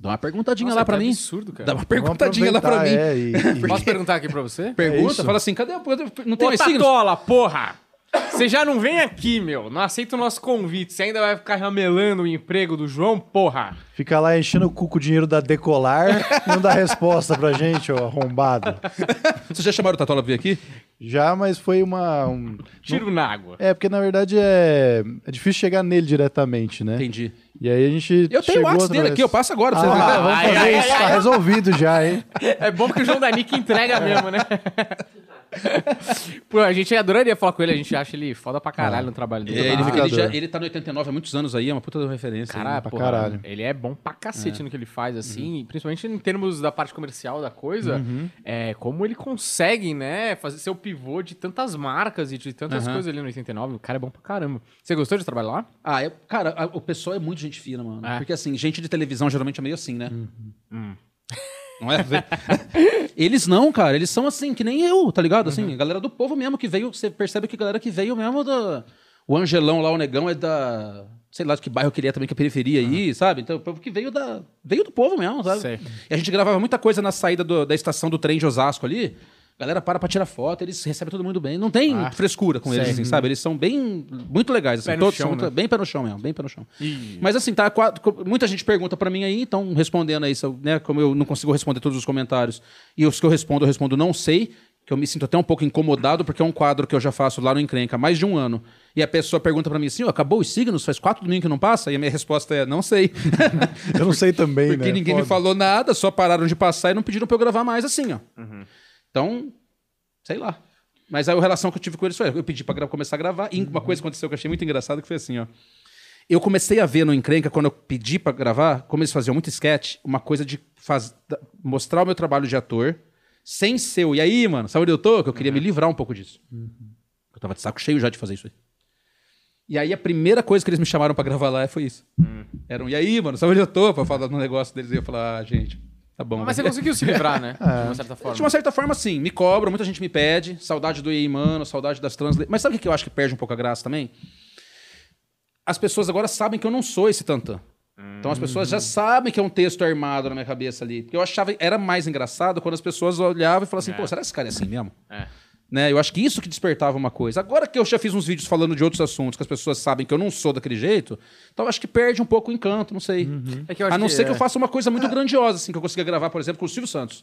Dá uma perguntadinha Nossa, lá pra que mim. absurdo, cara. Dá uma perguntadinha lá pra mim. é, e- e- Posso perguntar aqui pra você? Pergunta, isso. fala assim, cadê? a- Não tem Ô, mais signos? Tatola, porra! Você já não vem aqui, meu. Não aceita o nosso convite. Você ainda vai ficar ramelando o emprego do João, porra. Fica lá enchendo o cu com o dinheiro da Decolar, não dá resposta pra gente, ô arrombado. Vocês já chamaram o Tatola pra vir aqui? Já, mas foi uma. Um... Tiro na água. É, porque na verdade é... é difícil chegar nele diretamente, né? Entendi. E aí a gente. Eu tenho o WhatsApp dele aqui, eu passo agora pra Ah, você ver. vamos fazer ai, isso, ai, tá ai. resolvido já, hein? É bom que o João Danique entrega mesmo, né? Pô, a gente adoraria falar com ele, a gente acha ele foda pra caralho no trabalho dele. É, ele, Ah, ele, já, ele tá no 89 há muitos anos aí, é uma puta referência. Cara, né? pra porra, caralho. ele é bom pra cacete no que ele faz, assim, Uhum. principalmente em termos da parte comercial da coisa, é, como ele consegue, né, fazer ser o pivô de tantas marcas e de tantas Aham. coisas ali no 89, o cara é bom pra caramba. Você gostou de trabalhar lá? Ah, é, cara, a- o pessoal é muito gente fina, mano. É. Porque assim, gente de televisão geralmente é meio assim, né? Hum. Não é? eles não, cara. Eles são assim, que nem eu, tá ligado? Assim, a galera do povo mesmo que veio. Você percebe que a galera que veio mesmo da. O Angelão lá, o Negão, é da. Sei lá de que bairro que ele é também, que é periferia aí, sabe? Então, o povo que veio da. Veio do povo mesmo, sabe? Sei. E a gente gravava muita coisa na saída do- da estação do trem de Osasco ali. A galera para pra tirar foto, eles recebem todo mundo bem. Não tem Ah, frescura com eles, assim, sabe? Eles são bem. Muito legais, assim. Todos chão, são né? bem pé no chão mesmo, bem pé no chão. E... Mas assim, tá, muita gente pergunta pra mim aí, então respondendo aí, né, como eu não consigo responder todos os comentários, e os que eu respondo, eu respondo não sei, que eu me sinto até um pouco incomodado, porque é um quadro que eu já faço lá no Encrenca há mais de um ano. E a pessoa pergunta pra mim assim, ó, acabou os signos, faz quatro domingos que não passa? E a minha resposta é, não sei. Eu não sei também, porque né? ninguém me Foda. falou nada, só pararam de passar e não pediram pra eu gravar mais assim, ó. Então, sei lá. Mas a relação que eu tive com eles foi, eu pedi pra gra- começar a gravar, e uma coisa aconteceu que eu achei muito engraçado, que foi assim, ó. Eu comecei a ver no Encrenca, quando eu pedi pra gravar, como eles faziam muito sketch, uma coisa de faz- mostrar o meu trabalho de ator, sem ser o, e aí, mano, sabe onde eu tô? Que eu queria me livrar um pouco disso. Eu tava de saco cheio já de fazer isso aí. E aí a primeira coisa que eles me chamaram pra gravar lá foi isso. Era um, e aí, mano, sabe onde eu tô? Pra falar no negócio deles. E eu falar, ah, gente, tá bom. Mas você vai." conseguiu se livrar, né? De uma certa forma. De uma certa forma, sim. Me cobram, muita gente me pede. Saudade do EI, mano, saudade das transle... Mas sabe o que eu acho que perde um pouco a graça também? As pessoas agora sabem que eu não sou esse tantã. Então as pessoas já sabem que é um texto armado na minha cabeça ali. Porque eu achava era mais engraçado quando as pessoas olhavam e falavam assim, É. pô, será que esse cara é assim mesmo? É. Né? Eu acho que isso que despertava uma coisa. Agora que eu já fiz uns vídeos falando de outros assuntos, que as pessoas sabem que eu não sou daquele jeito, então eu acho que perde um pouco o encanto, não sei. É que eu acho A não que ser que é. eu faça uma coisa muito grandiosa, assim, que eu consiga gravar, por exemplo, com o Silvio Santos.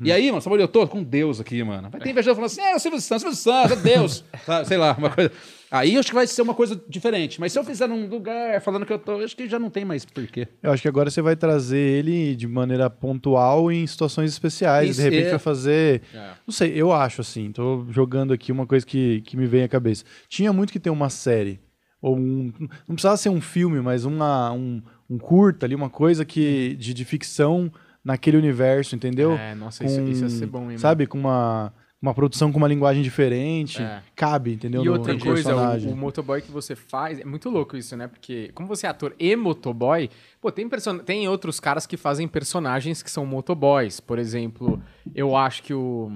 E aí, mano, onde eu tô? Com Deus aqui, mano. Vai ter invejado falando assim, é, o Silvio Santos, Silvio Santos, é Deus. Sei lá, uma coisa. Aí eu acho que vai ser uma coisa diferente. Mas se eu fizer num lugar falando que eu tô, eu acho que já não tem mais porquê. Eu acho que agora você vai trazer ele de maneira pontual em situações especiais. Isso, de repente é. vai fazer. É. Não sei, eu acho assim. Tô jogando aqui uma coisa que, que me vem à cabeça. Tinha muito que ter uma série. Ou um. Não precisava ser um filme, mas uma, um, um curta ali, uma coisa que de, de ficção naquele universo, entendeu? É, nossa, isso, isso ia ser bom mesmo. Sabe, com uma, uma produção com uma linguagem diferente. É. Cabe, entendeu? E no- outra no coisa, personagem. o, o motoboy que você faz, é muito louco isso, né? Porque como você é ator e motoboy, pô, tem, person... tem outros caras que fazem personagens que são motoboys. Por exemplo, eu acho que o,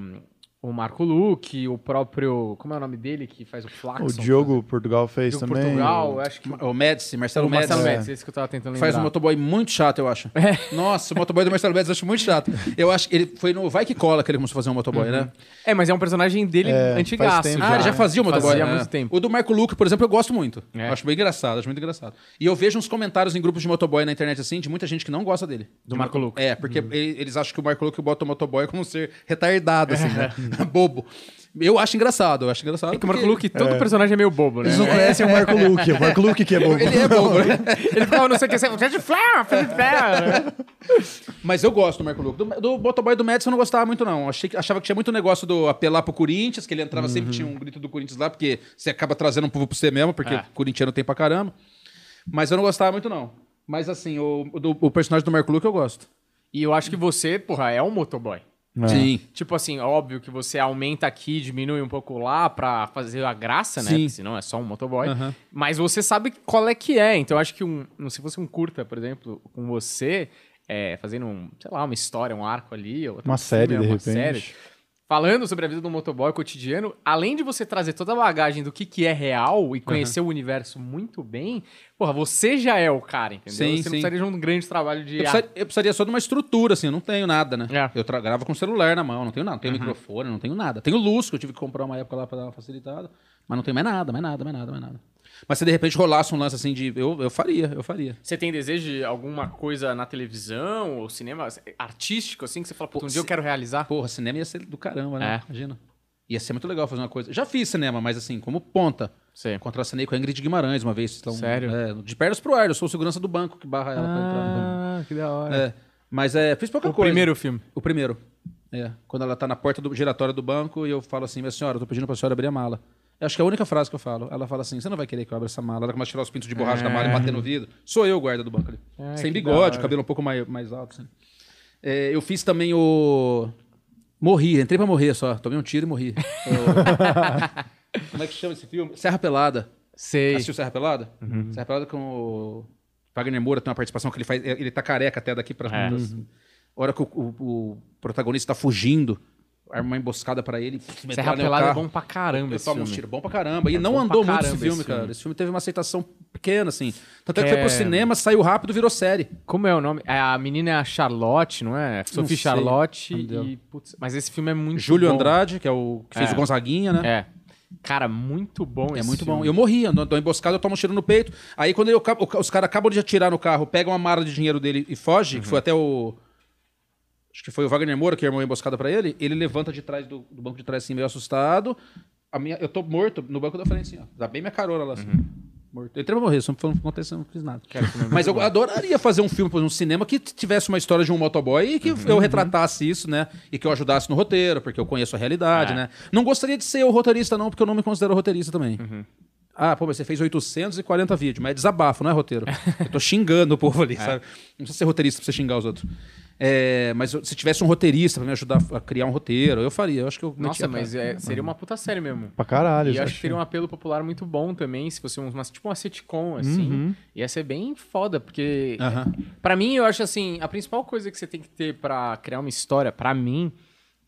o Marco Luque, o próprio, como é o nome dele que faz o Flaxon? O Diogo Portugal fez Diogo também. Portugal, eu acho que... O Médici, Marcelo o Marcelo Médici. Médici, esse que eu tava tentando lembrar. Faz um motoboy muito chato, eu acho. Nossa, o motoboy do Marcelo Médici eu acho muito chato. Eu acho que ele foi no Vai Que Cola que ele começou a fazer um motoboy, né? É, mas é um personagem dele É, antigaço. Ah, ele já fazia o motoboy. Fazia há né? muito tempo. O do Marco Luque, por exemplo, eu gosto muito. É. Eu acho bem engraçado, acho muito engraçado. E eu vejo uns comentários em grupos de motoboy na internet assim, de muita gente que não gosta dele. Do De Marco Luque. É, porque ele- eles acham que o Marco Luque bota o motoboy como ser retardado, assim, né? Bobo. Eu acho engraçado, eu acho engraçado. É que o Marco Luque, todo personagem é meio bobo, né? Eles não conhecem o Marco Luque. O Marco Luque que é bom. Ele é bobo, né? Ele ficava não sei o que, você de flare, Felipe Flare. Mas eu gosto do Marco Luque. Do, do motoboy do Médici eu não gostava muito, não. Achei, que- achava que tinha muito negócio do apelar pro Corinthians, que ele entrava sempre, tinha um grito do Corinthians lá, porque você acaba trazendo um povo pra você mesmo, porque É. corintiano tem pra caramba. Mas eu não gostava muito, não. Mas assim, o, do- o personagem do Marco Luque eu gosto. E eu acho que você, porra, é um motoboy. É. Sim. Tipo assim, óbvio que você aumenta aqui, diminui um pouco lá pra fazer a graça, né? Sim. Porque senão é só um motoboy. Aham. Mas você sabe qual é que é. Então eu acho que um, não se fosse um curta, por exemplo, com você, é, fazendo um, sei lá, uma história, um arco ali, Uma um série, filme, de uma repente. série, falando sobre a vida do motoboy cotidiano, além de você trazer toda a bagagem do que, que é real e conhecer o universo muito bem, porra, você já é o cara, entendeu? Sim, você sim. não precisaria de um grande trabalho de Eu precisaria, eu precisaria só de uma estrutura, assim, eu não tenho nada, né? É. Eu gravo com celular na mão, não tenho nada. Não tenho microfone, não tenho nada. Tenho luz, que eu tive que comprar uma época lá pra dar uma facilitada. Mas não tenho mais nada, mais nada, mais nada, mais nada. Mas se de repente rolasse um lance assim de. Eu, eu faria, eu faria. Você tem desejo de alguma coisa na televisão ou cinema artístico, assim, que você fala, pô, um dia eu quero realizar? Porra, cinema ia ser do caramba, né? É. Imagina. Ia ser muito legal fazer uma coisa. Já fiz cinema, mas assim, como ponta. Sei. Contracenei com a Ingrid Guimarães uma vez. Então, Sério? é, de pernas pro ar, eu sou o segurança do banco que barra ela pra entrar no banco. Ah, que da hora. É, mas é, fiz pouca O coisa. primeiro filme. O primeiro. É. Quando ela tá na porta do giratório do banco e eu falo assim, minha senhora, eu tô pedindo pra senhora abrir a mala. Acho que é a única frase que eu falo. Ela fala assim: você não vai querer que eu abra essa mala. Ela começa a tirar os pintos de borracha da mala e bater no vidro. Sou eu o guarda do banco ali. Sem bigode, cabelo um pouco mais, mais alto. Assim. É, eu fiz também o. Morri, entrei pra morrer só. Tomei um tiro e morri. Como é que chama esse filme? Serra Pelada. Sei. Assistiu Serra Pelada? Serra Pelada com o Wagner Moura tem uma participação que ele faz. Ele tá careca até daqui pra É. A hora que o, o- o protagonista tá fugindo, arma uma emboscada pra ele. Serra Pelada é bom pra caramba esse tomo um filme. tiro bom pra caramba. E É não andou muito esse filme, esse cara. filme. Esse filme teve uma aceitação pequena, assim. Tanto é que foi pro é- cinema, saiu rápido virou série. Como é o nome? É, a menina é a Charlotte, não é? Sophie Charlotte e... Putz, mas esse filme é muito Júlio bom. Andrade, que é o que fez É. o Gonzaguinha, né? É. Cara, muito bom É esse muito filme. bom. Eu morri, eu dou emboscada, eu tomo um tiro no peito. Aí quando os caras acabam de atirar no carro, pegam uma mala de dinheiro dele e foge, Uhum. que foi até o. Acho que foi o Wagner Moura que armou a emboscada pra ele. Ele levanta de trás do, do banco de trás, assim, meio assustado. A minha, eu tô morto no banco da frente, assim, ó. Dá bem minha carona lá, assim. Morto. Eu entrei pra morrer, só não aconteceu, não fiz nada. Mas eu adoraria fazer um filme, um cinema que tivesse uma história de um motoboy e que eu retratasse isso, né? E que eu ajudasse no roteiro, porque eu conheço a realidade, É. né? Não gostaria de ser o roteirista, não, porque eu não me considero roteirista também. Ah, pô, mas você fez 840 vídeos, mas é desabafo, não é roteiro. Eu tô xingando o povo ali, sabe? Não precisa ser roteirista pra você xingar os outros. É, mas se tivesse um roteirista pra me ajudar a criar um roteiro, eu faria. Eu acho que eu Nossa, mas é- seria uma puta série mesmo. Pra caralho. E eu acho que teria um apelo popular muito bom também, se fosse uma, tipo uma sitcom, assim. Ia ser bem foda, porque... Aham. Pra mim, eu acho assim, a principal coisa que você tem que ter pra criar uma história, pra mim,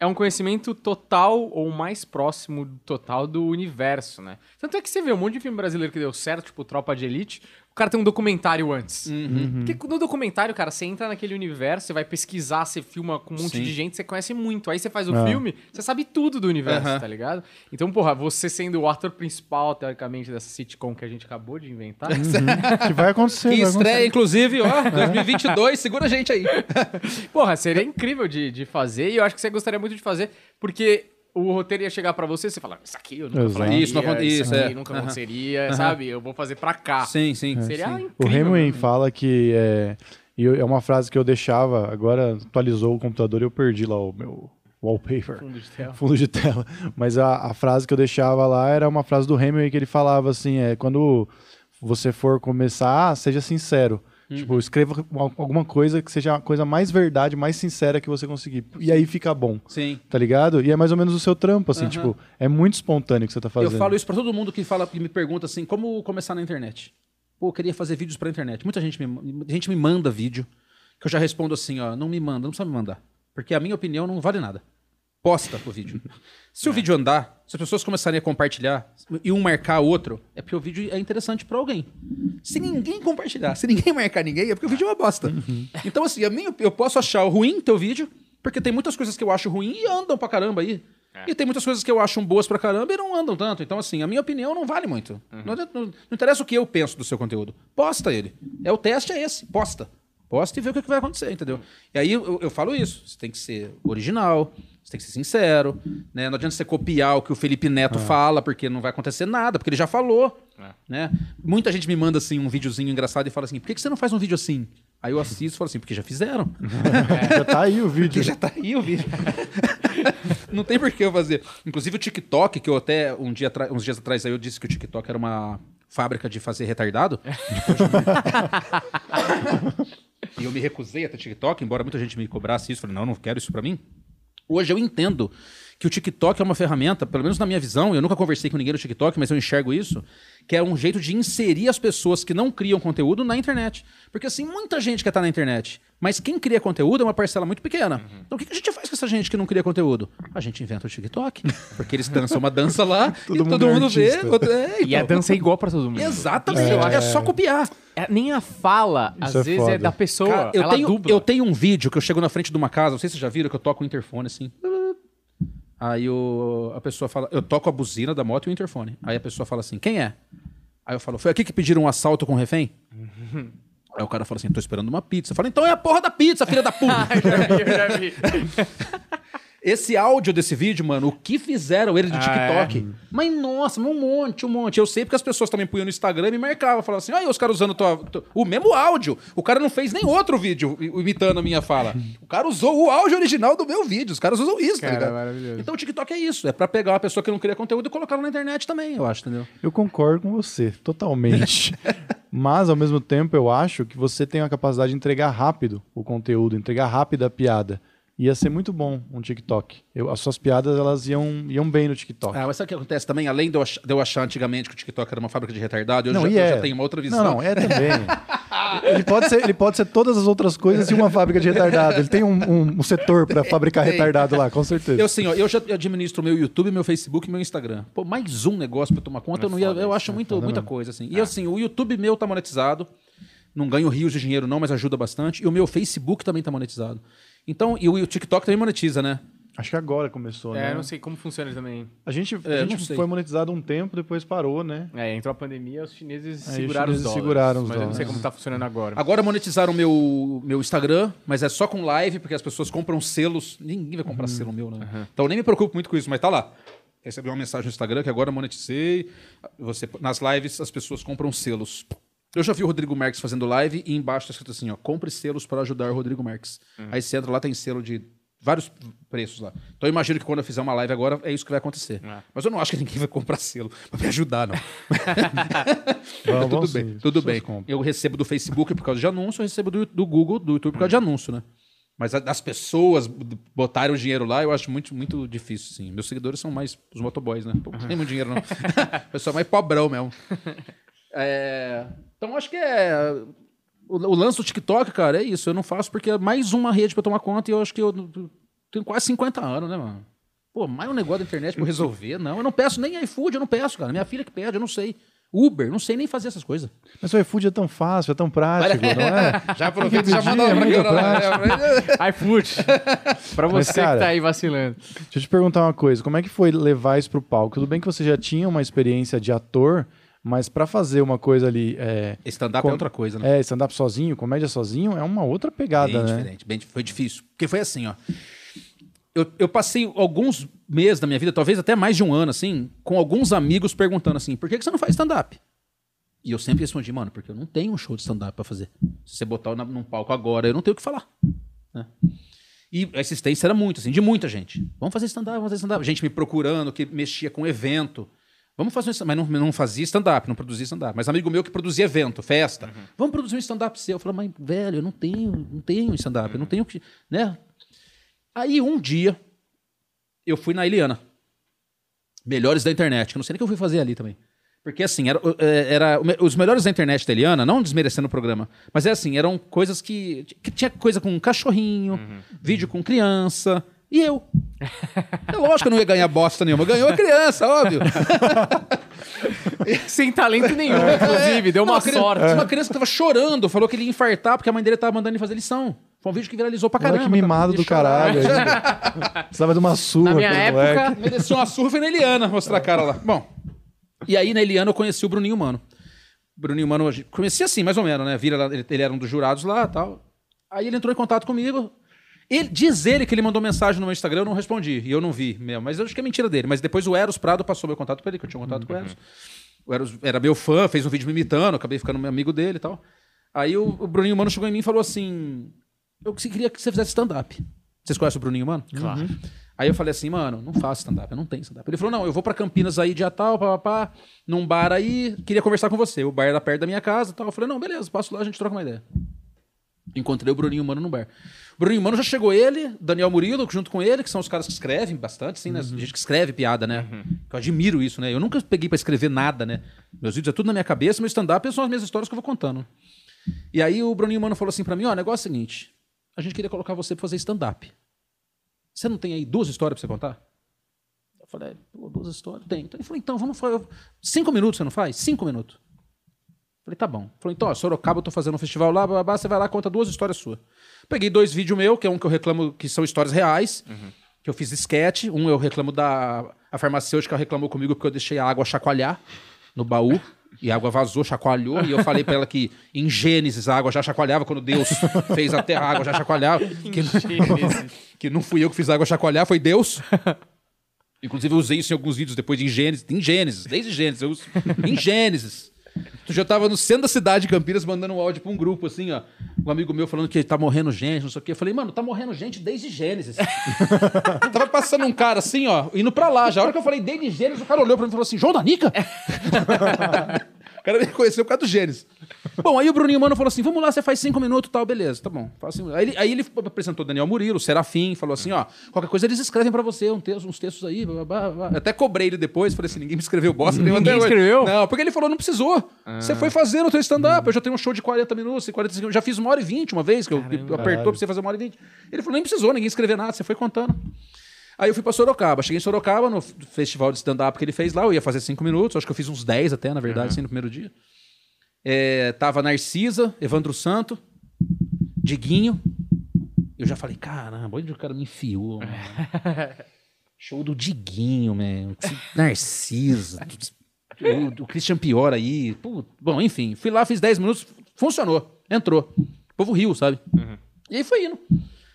é um conhecimento total ou mais próximo do total do universo, né? Tanto é que você vê um monte de filme brasileiro que deu certo, tipo Tropa de Elite, cara tem um documentário antes. Uhum. Porque no documentário, cara, você entra naquele universo, você vai pesquisar, você filma com um monte Sim. de gente, você conhece muito. Aí você faz o É. filme, você sabe tudo do universo, Aham. tá ligado? Então, porra, você sendo o ator principal, teoricamente, dessa sitcom que a gente acabou de inventar, Que vai acontecer. Que vai estreia, acontecer. inclusive, ó, 2022, segura a gente aí. Porra, seria incrível de, de fazer e eu acho que você gostaria muito de fazer, porque o roteiro ia chegar pra você e você falar, isso aqui eu nunca Exato. faria, Isso não aconte- isso isso, aqui é. nunca aconteceria, sabe? Eu vou fazer pra cá. Sim, sim. Seria sim. incrível. O Hemingway fala que é, e é uma frase que eu deixava, agora atualizou o computador e eu perdi lá o meu wallpaper. Fundo de tela. fundo de tela. Mas a, a frase que eu deixava lá era uma frase do Hemingway que ele falava assim: é quando você for começar, seja sincero. Tipo, escreva al- alguma coisa que seja a coisa mais verdade, mais sincera que você conseguir. E aí fica bom. Sim. Tá ligado? E é mais ou menos o seu trampo, assim, Aham. tipo, é muito espontâneo o que você tá fazendo. Eu falo isso pra todo mundo que fala, que me pergunta assim, como começar na internet? Pô, eu queria fazer vídeos pra internet. Muita gente me, gente me manda vídeo, que eu já respondo assim, ó, não me manda, não precisa me mandar. Porque a minha opinião não vale nada. Posta o vídeo. Se o vídeo andar, se as pessoas começarem a compartilhar e um marcar o outro, é porque o vídeo é interessante pra alguém. Se ninguém compartilhar, se ninguém marcar ninguém, é porque o vídeo é uma bosta. Então, assim, a minha, eu posso achar ruim teu vídeo, porque tem muitas coisas que eu acho ruim e andam pra caramba aí. E tem muitas coisas que eu acho boas pra caramba e não andam tanto. Então, assim, a minha opinião não vale muito. Não, adianta- não- não interessa o que eu penso do seu conteúdo. Posta ele. É o teste é esse. Posta. Posta e vê o que que vai acontecer, entendeu? E aí eu, eu falo isso. Você tem que ser original, você tem que ser sincero. Né? Não adianta você copiar o que o Felipe Neto fala, porque não vai acontecer nada, porque ele já falou. É. Né? Muita gente me manda assim um videozinho engraçado e fala assim: por que, que você não faz um vídeo assim? Aí eu assisto e falo assim, porque já fizeram. Já tá aí o vídeo. Porque já tá aí o vídeo. não tem por que eu fazer. Inclusive o TikTok, que eu até um dia uns dias atrás aí eu disse que o TikTok era uma fábrica de fazer retardado. e eu me recusei a ter TikTok, embora muita gente me cobrasse isso. Falei, não, não quero isso pra mim. Hoje eu entendo que o TikTok é uma ferramenta, pelo menos na minha visão, eu nunca conversei com ninguém no TikTok, mas eu enxergo isso, que é um jeito de inserir as pessoas que não criam conteúdo na internet. Porque assim, muita gente quer estar na internet, mas quem cria conteúdo é uma parcela muito pequena. Então o que que a gente faz com essa gente que não cria conteúdo? A gente inventa o TikTok, porque eles dançam uma dança lá e Todo todo mundo é mundo vê. outro- é, E a então. dança é igual pra todo mundo. Exatamente, Isso eu é, acho- só copiar. É, nem a fala, às é vezes, é foda. da pessoa. Cara, eu, ela tenho, dubla. eu tenho um vídeo que eu chego na frente de uma casa, não sei se vocês já viram, que eu toco o interfone assim. Aí o, a pessoa fala, eu toco a buzina da moto e o interfone. Aí a pessoa fala assim, quem é? Aí eu falo, foi aqui que pediram um assalto com refém? Aí o cara fala assim, tô esperando uma pizza. Eu falo, então é a porra da pizza, filha da puta. eu já vi. Esse áudio desse vídeo, mano, o que fizeram ele de Ah, TikTok? é? Mas nossa, um monte, um monte. Eu sei porque as pessoas também punham no Instagram e marcavam. Falavam assim, olha os caras usando tua- tu- o mesmo áudio. O cara não fez nem outro vídeo imitando a minha fala. O cara usou o áudio original do meu vídeo. Os caras usam isso, Cara, tá ligado? maravilhoso. Então o TikTok é isso. É pra pegar uma pessoa que não cria conteúdo e colocar na internet também, eu acho, entendeu? Eu concordo com você, totalmente. Mas, ao mesmo tempo, eu acho que você tem a capacidade de entregar rápido o conteúdo, entregar rápido a piada. Ia ser muito bom um TikTok. Eu- as suas piadas, elas iam, iam bem no TikTok. Ah, mas sabe o que acontece também? Além de eu, ach- de eu achar antigamente que o TikTok era uma fábrica de retardado, eu, Não, já, e eu é. já tenho uma outra visão. Não, não, é também. ele, pode ser, ele pode ser todas as outras coisas e uma fábrica de retardado. Ele tem um, um- um setor para fabricar retardado lá, com certeza. Eu assim, ó, eu já administro meu YouTube, meu Facebook e meu Instagram. Pô, mais um negócio pra eu tomar conta, eu não ia, eu acho muito, muita coisa assim. E assim, o YouTube meu tá monetizado. Não ganho rios de dinheiro não, mas ajuda bastante. E o meu Facebook também tá monetizado. Então, e o, e o TikTok também monetiza, né? Acho que agora começou, né? É, eu não sei como funciona também. A gente, a É, não gente sei. foi monetizado um tempo, depois parou, né? É, entrou a pandemia, os chineses Aí os seguraram os chineses dólares. seguraram os mas eu não sei dólares. como tá funcionando agora. Agora monetizaram meu meu Instagram, mas é só com live, porque as pessoas compram selos. Ninguém vai comprar selo meu, né? Então eu nem me preocupo muito com isso, mas tá lá. Recebi uma mensagem no Instagram que agora monetizei. Você, nas lives as pessoas compram selos. Eu já vi o Rodrigo Marques fazendo live e embaixo tá escrito assim, ó, compre selos para ajudar o Rodrigo Marques. Aí você entra lá, tem selo de vários preços lá. Então eu imagino que quando eu fizer uma live agora, é isso que vai acontecer. É. Mas eu não acho que ninguém vai comprar selo pra me ajudar, não. Tudo bem, sim, tudo bem. compram. Eu recebo do Facebook por causa de anúncio, eu recebo do, do Google, do YouTube por causa de anúncio, né? Mas as pessoas botarem o dinheiro lá, eu acho muito, muito difícil, sim. Meus seguidores são mais os motoboys, né? Pô, Não tem muito dinheiro, não. Pessoal mais pobrão mesmo. É, Então, acho que é... O, o lance do TikTok, cara, é isso. Eu não faço porque é mais uma rede pra eu tomar conta e eu acho que eu tenho quase 50 anos, né, mano? Pô, mais um negócio da internet pra eu resolver. Não, eu não peço nem iFood, eu não peço, cara. Minha filha que pede, eu não sei. Uber, não sei nem fazer essas coisas. Mas o iFood é tão fácil, é tão prático, não é? Já aproveita e já manda é pra muito cá. iFood. pra Mas, você cara, que tá aí vacilando. Deixa eu te perguntar uma coisa, como é que foi levar isso pro palco? Tudo bem que você já tinha uma experiência de ator, mas pra fazer uma coisa ali, é, Stand-up Com- é outra coisa, né? é stand-up sozinho, comédia sozinho, é uma outra pegada, bem né? diferente, bem, foi difícil. Porque foi assim, ó. Eu, eu passei alguns meses da minha vida, talvez até mais de um ano, assim, com alguns amigos perguntando assim, por que, que você não faz stand-up? E eu sempre respondi, mano, porque eu não tenho um show de stand-up pra fazer. Se você botar na- num palco agora, eu não tenho o que falar. né? E a assistência era muito, assim, de muita gente. Vamos fazer stand-up, vamos fazer stand-up. Gente me procurando, que mexia com evento. Vamos fazer um stand- mas não, não fazia stand-up, não produzia stand-up. Mas amigo meu que produzia evento, festa. Vamos produzir um stand-up seu. Eu falei, mas, velho, eu não tenho, não tenho stand-up, eu não tenho que. Né? Aí um dia eu fui na Eliana. Melhores da internet, que eu não sei nem o que eu fui fazer ali também. Porque assim, era, é, era- os melhores da internet da Eliana, não desmerecendo o programa, mas é assim, eram coisas que, que tinha coisa com cachorrinho, vídeo com criança, e eu. É lógico que eu não ia ganhar bosta nenhuma, ganhou a criança, óbvio. Sem talento nenhum, inclusive. Deu Não, uma criança- sorte. Uma criança que tava chorando, falou que ele ia infartar porque a mãe dele tava mandando ele fazer lição. Foi um vídeo que viralizou pra caramba. Olha que mimado tá? do Ele chorava. caralho. Precisava de uma surra. Na minha época, moleque. Mereceu uma surra foi na Eliana mostrar a cara lá. Bom, e aí na Eliana eu conheci o Bruninho Mano. Bruninho Mano, conheci assim, mais ou menos, né? Vira ele, ele era um dos jurados lá e tal. Aí ele entrou em contato comigo. Ele, diz ele que ele mandou mensagem no meu Instagram, eu não respondi. E eu não vi mesmo. Mas eu acho que é mentira dele. Mas depois o Eros Prado passou meu contato pra ele, que eu tinha um contato com o Eros. O Eros era meu fã, fez um vídeo me imitando, acabei ficando meu amigo dele e tal. Aí o, o Bruninho Mano chegou em mim e falou assim: Eu queria que você fizesse stand-up. Vocês conhecem o Bruninho Mano? Claro. Aí eu falei assim, mano, não faço stand-up, eu não tenho stand-up. Ele falou, não, eu vou pra Campinas aí, dia tal, papapá, num bar aí, queria conversar com você. O bar era perto da minha casa e tal. Eu falei, não, beleza, passo lá, a gente troca uma ideia. Encontrei o Bruninho Mano no bar. O Bruninho Mano já chegou ele, Daniel Murilo, junto com ele, que são os caras que escrevem bastante, assim, né? Gente que escreve piada, né? Que Eu admiro isso, né? Eu nunca peguei pra escrever nada, né? Meus vídeos é tudo na minha cabeça, meu stand-up são as minhas histórias que eu vou contando. E aí o Bruninho Mano falou assim pra mim, ó, o negócio é o seguinte, a gente queria colocar você pra fazer stand-up. Você não tem aí duas histórias pra você contar? Eu falei, pô, duas histórias? Tem. Então ele falou, então vamos fazer. Cinco minutos você não faz? Cinco minutos. Eu Falei, tá bom. Ele Falou, então, ó, Sorocaba, eu tô fazendo um festival lá, blá, blá, blá, você vai lá conta duas histórias suas. Peguei dois vídeos meus, que é um que eu reclamo que são histórias reais, que eu fiz sketch. Um eu reclamo da. A farmacêutica reclamou comigo porque eu deixei a água chacoalhar no baú. E a água vazou, chacoalhou, e eu falei pra ela que em Gênesis a água já chacoalhava quando Deus fez a terra, a água já chacoalhava. Que, que não fui eu que fiz a água chacoalhar, foi Deus. Inclusive, eu usei isso em alguns vídeos depois de em Gênesis. Em Gênesis, desde Gênesis. Eu uso em Gênesis. Tu já tava no centro da cidade de Campinas mandando um áudio pra um grupo, assim, ó. Um amigo meu falando que tá morrendo gente, não sei o quê. Eu falei, mano, tá morrendo gente desde Gênesis. tava passando um cara assim, ó, indo pra lá. Já a hora que eu falei desde Gênesis, o cara olhou pra mim e falou assim: João Danica? o cara me conheceu por causa do Gênesis. Bom, aí o Bruninho Mano falou assim: vamos lá, você faz cinco minutos e tal, beleza, tá bom. Faz cinco... aí, ele, aí ele apresentou Daniel Murilo, o Serafim, falou assim: ó, qualquer coisa eles escrevem pra você um texto, uns textos aí. Blá, blá, blá. Até cobrei ele depois, falei assim: ninguém me escreveu bosta. Ninguém até hoje. escreveu? Não, porque ele falou: não precisou. Você foi fazendo o teu stand-up. Eu já tenho um show de 40 minutos, 45 Eu já fiz uma hora e 20 uma vez, que eu, eu apertou pra você fazer uma hora e 20. Ele falou: nem precisou, ninguém escrever nada, você foi contando. Aí eu fui pra Sorocaba. Cheguei em Sorocaba, no festival de stand-up que ele fez lá. Eu ia fazer cinco minutos. Acho que eu fiz uns 10 até, na verdade, assim, no primeiro dia. É, tava Narcisa, Evandro Santo, Diguinho. Eu já falei, caramba, onde o cara me enfiou? mano? Show do Diguinho, man. Narcisa. O, o Christian Pior aí. Pô, bom, enfim. Fui lá, fiz 10 minutos. Funcionou. Entrou. O povo riu, sabe? E aí foi indo.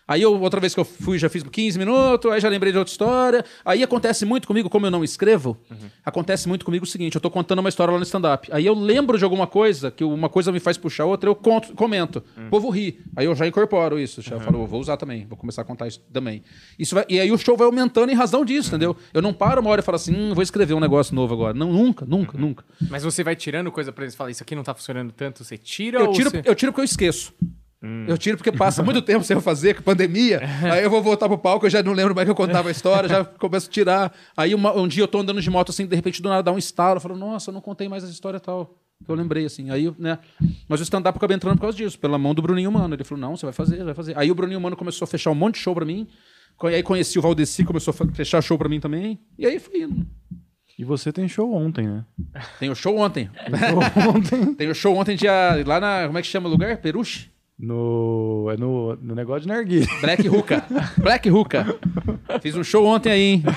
Aí eu, outra vez que eu fui, já fiz 15 minutos, aí já lembrei de outra história. Aí acontece muito comigo, como eu não escrevo, acontece muito comigo o seguinte: eu tô contando uma história lá no stand-up. Aí eu lembro de alguma coisa, que uma coisa me faz puxar outra, eu conto, comento. O povo ri. Aí eu já incorporo isso. Já falo, vou usar também, vou começar a contar isso também. Isso vai- e aí o show vai aumentando em razão disso, entendeu? Eu não paro uma hora e falo assim, hum, vou escrever um negócio novo agora. Não, nunca, nunca, nunca. Mas você vai tirando coisa pra eles e fala, isso aqui não tá funcionando tanto, você tira Eu ou tiro, você... eu tiro porque eu esqueço. Eu tiro porque passa muito tempo sem eu fazer, com pandemia. aí eu vou voltar pro palco, eu já não lembro mais que eu contava a história, já começo a tirar. Aí uma- um dia eu tô andando de moto assim, de repente do nada dá um estalo. Eu falo, nossa, eu não contei mais essa história tal. Que eu lembrei, assim. Aí, né? Mas o stand-up acabei entrando por causa disso, pela mão do Bruninho Mano. Ele falou, não, você vai fazer, vai fazer. Aí o Bruninho Mano começou a fechar um monte de show pra mim. Aí conheci o Valdeci, começou a fechar show pra mim também. E aí fui indo. E você tem show ontem, né? Tem o show ontem. ontem. Tem o show ontem dia, lá na. Como é que chama o lugar? Peruche? No, é no, no negócio de narguilha. Black Hookah. Black Hookah. Fiz um show ontem aí, hein?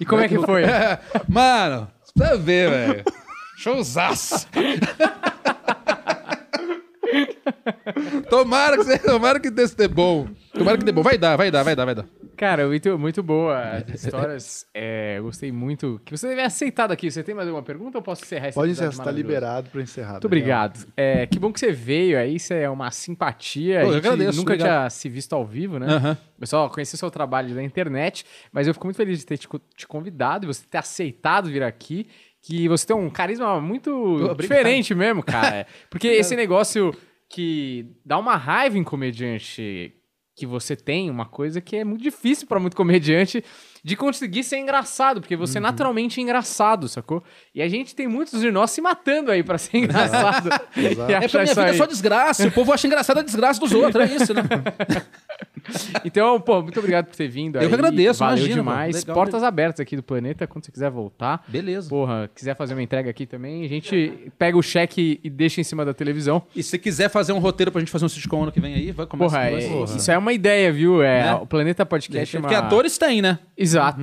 E como é que foi? Mano, você precisa ver, velho. Showzaço. tomara que tomara que desse dê bom. Tomara que dê bom. Vai dar, vai dar, vai dar, vai dar. Cara, muito, muito boa as histórias. É, eu gostei muito. Que você deve aceitado aqui. Você tem mais alguma pergunta ou posso encerrar esse Pode encerrar, você tá maravilhoso? liberado pra encerrar. Muito obrigado. É, que bom que você veio aí, isso é uma simpatia. Pô, eu agradeço, nunca obrigado. tinha se visto ao vivo, né? Aham. Eu só conheci o seu trabalho da internet, mas eu fico muito feliz de ter te, te convidado e você ter aceitado vir aqui. Que você tem um carisma muito obrigado. diferente mesmo, cara. Porque esse negócio que dá uma raiva em comediante que você tem, uma coisa que é muito difícil pra muito comediante de conseguir ser engraçado, porque você é naturalmente engraçado, sacou? E a gente tem muitos de nós se matando aí pra ser engraçado. Exato. É pra minha vida é aí. só desgraça. O povo acha engraçada a desgraça dos outros. É isso, né? Então, pô, muito obrigado por ter vindo Eu aí. que agradeço, Valeu imagina, demais. Legal. Portas abertas aqui do planeta, quando você quiser voltar. Beleza. Porra, quiser fazer uma entrega aqui também, a gente pega o cheque e deixa em cima da televisão. E se quiser fazer um roteiro pra gente fazer um sitcom ano que vem aí, vai começar. Porra, é- isso é uma ideia, viu? É, Né? O Planeta Podcast é uma... Porque atores tem, né? Exato.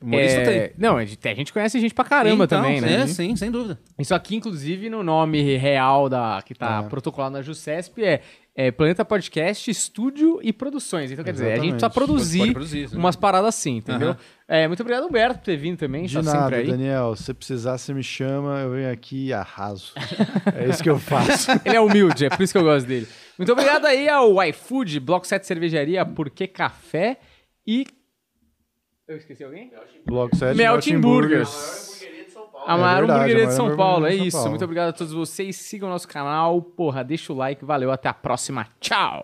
Humorista É, tem. Não, a gente, a gente conhece gente pra caramba Então, também, né? É, sim, sem dúvida. Isso aqui, inclusive, no nome real da que tá protocolado na JUSCESP é, é Planeta Podcast, Estúdio e Produções. Então, quer dizer, a gente precisa Exatamente. produzir, produzir, umas paradas assim, entendeu? Aham. É, muito obrigado, Humberto, por ter vindo também. De tá nada, sempre aí. Daniel. Se você precisar, você me chama, eu venho aqui e arraso. é isso que eu faço. Ele é humilde, é por isso que eu gosto dele. Muito obrigado aí ao iFood, Bloco 7 Cervejaria, Porque Café e. Eu esqueci alguém? Bloco 7, Melting Burgers. A maior É verdade, hamburgueria a de São Paulo, é hamburgueria isso. Paulo. Muito obrigado a todos vocês. Sigam o nosso canal. Porra, deixa o like. Valeu, até a próxima. Tchau.